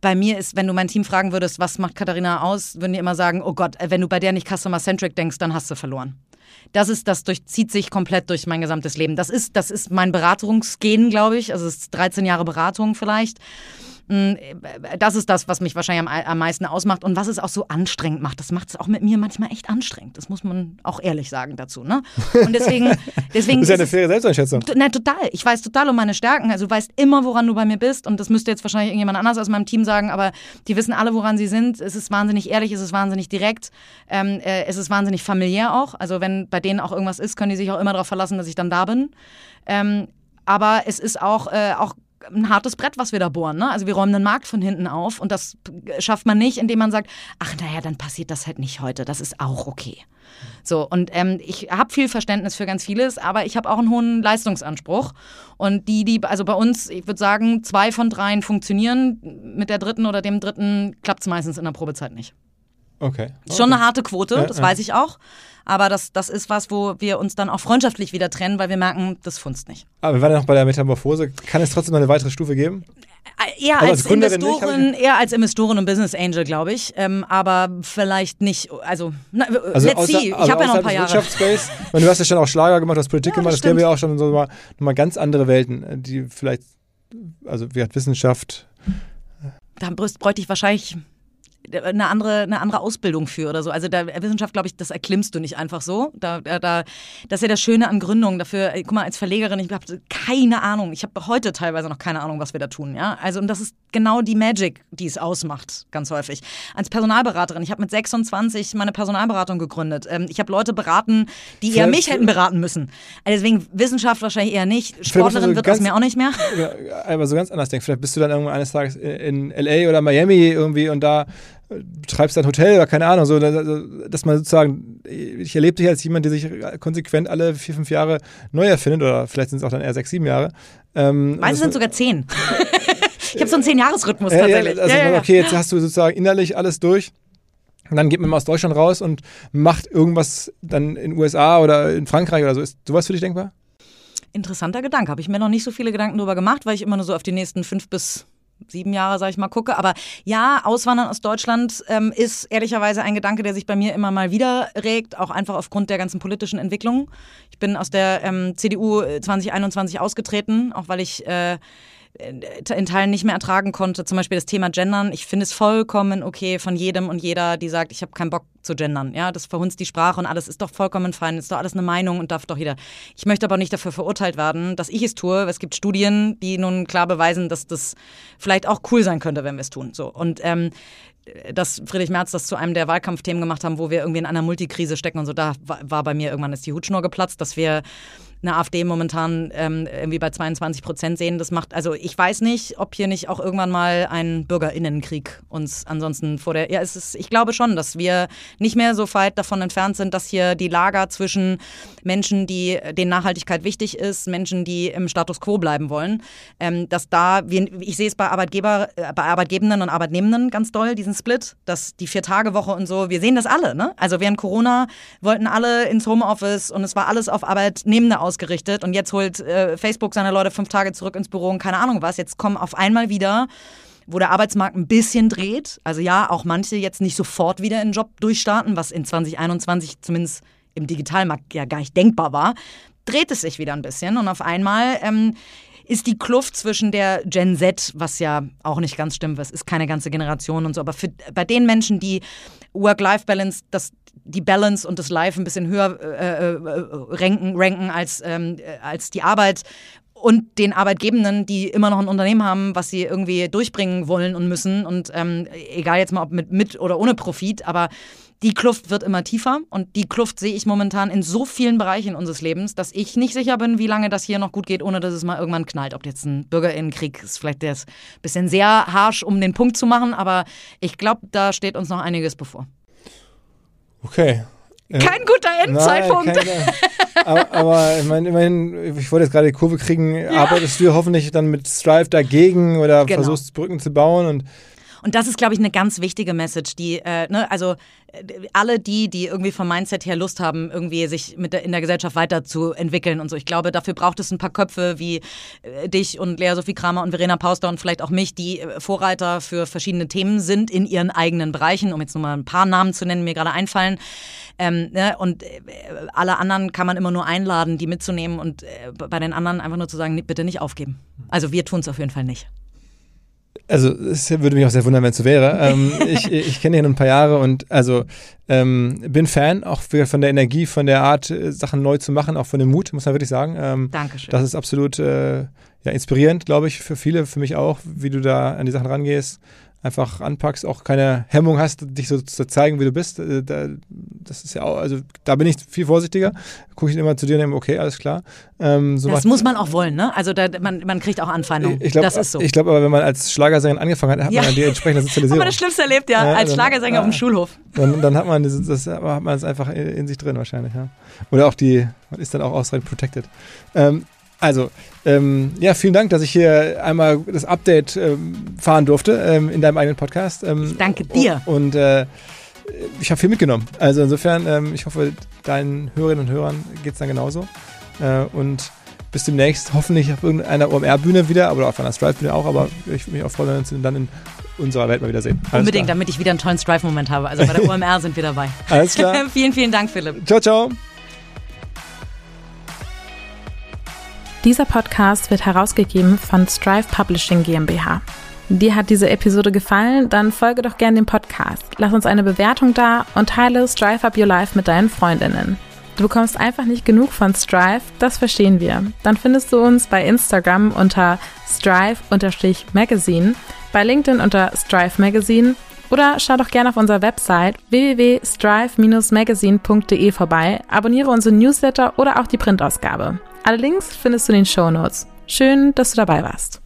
bei mir ist, wenn du mein Team fragen würdest, was macht Katharina aus, würden die immer sagen, oh Gott, wenn du bei der nicht Customer-Centric denkst, dann hast du verloren das ist, das durchzieht sich komplett durch mein gesamtes Leben. Das ist, das ist mein Beratungsgehen, glaube ich. Also es ist 13 Jahre Beratung vielleicht. Mm, das ist das, was mich wahrscheinlich am, am meisten ausmacht und was es auch so anstrengend macht. Das macht es auch mit mir manchmal echt anstrengend. Das muss man auch ehrlich sagen dazu. Ne? Und deswegen, deswegen
das ist ja eine faire Selbsteinschätzung.
Na, total. Ich weiß total um meine Stärken. Also du weißt immer, woran du bei mir bist. Und das müsste jetzt wahrscheinlich irgendjemand anders aus meinem Team sagen, aber die wissen alle, woran sie sind. Es ist wahnsinnig ehrlich, es ist wahnsinnig direkt, ähm, äh, es ist wahnsinnig familiär auch. Also wenn bei denen auch irgendwas ist, können die sich auch immer darauf verlassen, dass ich dann da bin. Ähm, aber es ist auch, äh, auch ein hartes Brett, was wir da bohren. Ne? Also wir räumen den Markt von hinten auf und das schafft man nicht, indem man sagt, ach naja, dann passiert das halt nicht heute, das ist auch okay. So, und ähm, ich habe viel Verständnis für ganz vieles, aber ich habe auch einen hohen Leistungsanspruch. Und die, die, also bei uns, ich würde sagen, zwei von dreien funktionieren. Mit der dritten oder dem dritten klappt es meistens in der Probezeit nicht.
Okay.
Ist schon
okay.
eine harte Quote,
Ja,
das
ja.
weiß ich auch. Aber das, das ist was, wo wir uns dann auch freundschaftlich wieder trennen, weil wir merken, das funzt nicht.
Aber wir waren ja noch bei der Metamorphose. Kann es trotzdem noch eine weitere Stufe geben?
Äh, Eher
Also
als,
als Gründerin nicht,
Investorin, eher als Investorin und Business Angel, glaube ich. Ähm, aber vielleicht nicht, also, na,
Also
let's
außer-
see. Ich
also
habe ja noch ein paar Jahre.
Wirtschaftsspace. Ich du hast ja schon auch Schlager gemacht, du hast Politik
Ja,
gemacht.
das
Das gäbe ja auch schon so mal, mal ganz andere Welten, die vielleicht, also wie hat Wissenschaft,
Da bräuchte ich wahrscheinlich eine andere, eine andere Ausbildung für oder so. Also da Wissenschaft, glaube ich, das erklimmst du nicht einfach so. Da, da, da, das ist ja das Schöne an Gründung. Dafür, ey, guck mal, als Verlegerin, ich habe keine Ahnung. Ich habe heute teilweise noch keine Ahnung, was wir da tun. Ja, also und das ist genau die Magic, die es ausmacht, ganz häufig. Als Personalberaterin, ich habe mit 26 meine Personalberatung gegründet. Ähm, ich habe Leute beraten, die eher mich hätten beraten müssen. Also deswegen Wissenschaft wahrscheinlich eher nicht. Sportlerin
so
wird aus
ganz-
mir auch nicht mehr.
oder aber so ganz anders denken. Vielleicht bist du dann irgendwann eines Tages in LA oder Miami irgendwie und da äh, betreibst ein Hotel oder keine Ahnung, so, dass man sozusagen, ich erlebe dich als jemand, der sich konsequent alle vier, fünf Jahre neu erfindet oder vielleicht sind es auch dann eher sechs, sieben Jahre. Ähm,
Meistens sind sogar zehn. ich habe so einen Zehn-Jahres-Rhythmus
Ja, ja,
tatsächlich.
also
Ja, ja,
okay, jetzt hast du sozusagen innerlich alles durch. Und dann geht man mal aus Deutschland raus und macht irgendwas dann in den USA oder in Frankreich oder so. Ist sowas für dich denkbar?
Interessanter Gedanke. Habe ich mir noch nicht so viele Gedanken drüber gemacht, weil ich immer nur so auf die nächsten fünf bis sieben Jahre, sag ich mal, gucke. Aber ja, Auswandern aus Deutschland ähm, ist ehrlicherweise ein Gedanke, der sich bei mir immer mal wieder regt, auch einfach aufgrund der ganzen politischen Entwicklung. Ich bin aus der ähm, CDU 2021 ausgetreten, auch weil ich äh, in Teilen nicht mehr ertragen konnte. Zum Beispiel das Thema Gendern. Ich finde es vollkommen okay von jedem und jeder, die sagt, ich habe keinen Bock zu gendern. Ja, das verhunzt die Sprache und alles ist doch vollkommen fein, ist doch alles eine Meinung und darf doch jeder. Ich möchte aber nicht dafür verurteilt werden, dass ich es tue. Es gibt Studien, die nun klar beweisen, dass das vielleicht auch cool sein könnte, wenn wir es tun. So und ähm, dass Friedrich Merz das zu einem der Wahlkampfthemen gemacht haben, wo wir irgendwie in einer Multikrise stecken und so, da war, war bei mir irgendwann ist die Hutschnur geplatzt, dass wir eine AfD momentan ähm, irgendwie bei 22 Prozent sehen. Das macht, also ich weiß nicht, ob hier nicht auch irgendwann mal ein Bürgerinnenkrieg uns ansonsten vor der, ja, es ist, ich glaube schon, dass wir nicht mehr so weit davon entfernt sind, dass hier die Lager zwischen Menschen, die denen Nachhaltigkeit wichtig ist, Menschen, die im Status quo bleiben wollen, ähm, dass da, wir, ich sehe es bei Arbeitgeber, äh, bei Arbeitgebenden und Arbeitnehmenden ganz doll, diesen Split, dass die Vier-Tage-Woche und so, wir sehen das alle, ne? Also während Corona wollten alle ins Homeoffice und es war alles auf Arbeitnehmende ausgerichtet und jetzt holt äh, Facebook seine Leute fünf Tage zurück ins Büro und keine Ahnung was. Jetzt kommen auf einmal wieder wo der Arbeitsmarkt ein bisschen dreht. Also ja, auch manche jetzt nicht sofort wieder in den Job durchstarten, was in 2021 zumindest im Digitalmarkt ja gar nicht denkbar war, dreht es sich wieder ein bisschen und auf einmal ähm, ist die Kluft zwischen der Gen Z, was ja auch nicht ganz stimmt, es ist keine ganze Generation und so, aber für, bei den Menschen, die Work-Life-Balance, das die Balance und das Life ein bisschen höher äh, äh, ranken, ranken als, ähm, äh, als die Arbeit und den Arbeitgebenden, die immer noch ein Unternehmen haben, was sie irgendwie durchbringen wollen und müssen. Und ähm, egal jetzt mal ob mit, mit oder ohne Profit, aber die Kluft wird immer tiefer und die Kluft sehe ich momentan in so vielen Bereichen unseres Lebens, dass ich nicht sicher bin, wie lange das hier noch gut geht, ohne dass es mal irgendwann knallt. Ob jetzt ein Bürgerinnenkrieg ist, vielleicht der ist ein bisschen sehr harsch, um den Punkt zu machen, aber ich glaube, da steht uns noch einiges bevor.
Okay.
Kein guter Endzeitpunkt.
Nein, keine, aber, aber ich meine, immerhin, ich wollte jetzt gerade die Kurve kriegen, arbeitest du hoffentlich dann mit Strive dagegen oder
Genau.
versuchst Brücken zu bauen und
Und das ist, glaube ich, eine ganz wichtige Message, die, äh, ne, also alle die, die irgendwie vom Mindset her Lust haben, irgendwie sich mit der, in der Gesellschaft weiterzuentwickeln und so. Ich glaube, dafür braucht es ein paar Köpfe wie äh, dich und Lea Sophie Kramer und Verena Pauster und vielleicht auch mich, die äh, Vorreiter für verschiedene Themen sind in ihren eigenen Bereichen, um jetzt nur mal ein paar Namen zu nennen, die mir gerade einfallen. Ähm, ne, und äh, alle anderen kann man immer nur einladen, die mitzunehmen und äh, bei den anderen einfach nur zu sagen, bitte nicht aufgeben. Also wir tun es auf jeden Fall nicht.
Also es würde mich auch sehr wundern, wenn es so wäre. Ähm, ich ich kenne ihn ein paar Jahre und also ähm, bin Fan auch von der Energie, von der Art, äh, Sachen neu zu machen, auch von dem Mut, muss man wirklich sagen. Ähm,
Dankeschön.
das ist absolut äh, ja, inspirierend, glaube ich, für viele, für mich auch, wie du da an die Sachen rangehst, einfach anpackst, auch keine Hemmung hast, dich so zu zeigen, wie du bist. Äh, da, das ist ja auch, also da bin ich viel vorsichtiger. Gucke ich immer zu dir und denke, okay, alles klar. Ähm, so
Das muss man auch wollen, ne? Also da, man, man kriegt auch Anfeindungen.
ich glaube,
das ist so.
ich glaube aber, wenn man als Schlagersängerin angefangen hat, hat
Ja.
man die entsprechende Sozialisierung.
wir das Schlimmste erlebt, ja,
Ja,
als
dann-
Schlagersänger auf dem
ah.
Schulhof.
Dann, dann hat man das, das hat man es einfach in, in sich drin wahrscheinlich, ja. Oder auch die, man ist dann auch ausreichend protected. Ähm, also, ähm, ja, vielen Dank, dass ich hier einmal das Update ähm, fahren durfte ähm, in deinem eigenen Podcast. Ähm,
Ich danke dir.
Und äh, ich habe viel mitgenommen. Also insofern, ähm, ich hoffe, deinen Hörerinnen und Hörern geht es dann genauso. Äh, und bis demnächst hoffentlich auf irgendeiner OMR-Bühne wieder, aber auf einer Strive-Bühne auch, aber ich würde mich auch freuen, wenn wir uns dann in unserer Welt mal wiedersehen.
Alles Unbedingt, klar. damit ich wieder einen tollen Strive-Moment habe. Also bei der OMR sind wir dabei.
Alles klar.
vielen, vielen Dank, Philipp.
Ciao, ciao.
Dieser Podcast wird herausgegeben von Strive Publishing GmbH. Dir hat diese Episode gefallen? Dann folge doch gerne dem Podcast. Lass uns eine Bewertung da und teile Strive Up Your Life mit deinen Freundinnen. Du bekommst einfach nicht genug von Strive, das verstehen wir. Dann findest du uns bei Instagram unter strive-magazine, bei LinkedIn unter Strive Magazine oder schau doch gerne auf unserer Website www.strive-magazine.de vorbei, abonniere unsere Newsletter oder auch die Printausgabe. Alle Links findest du in den Show Notes. Schön, dass du dabei warst.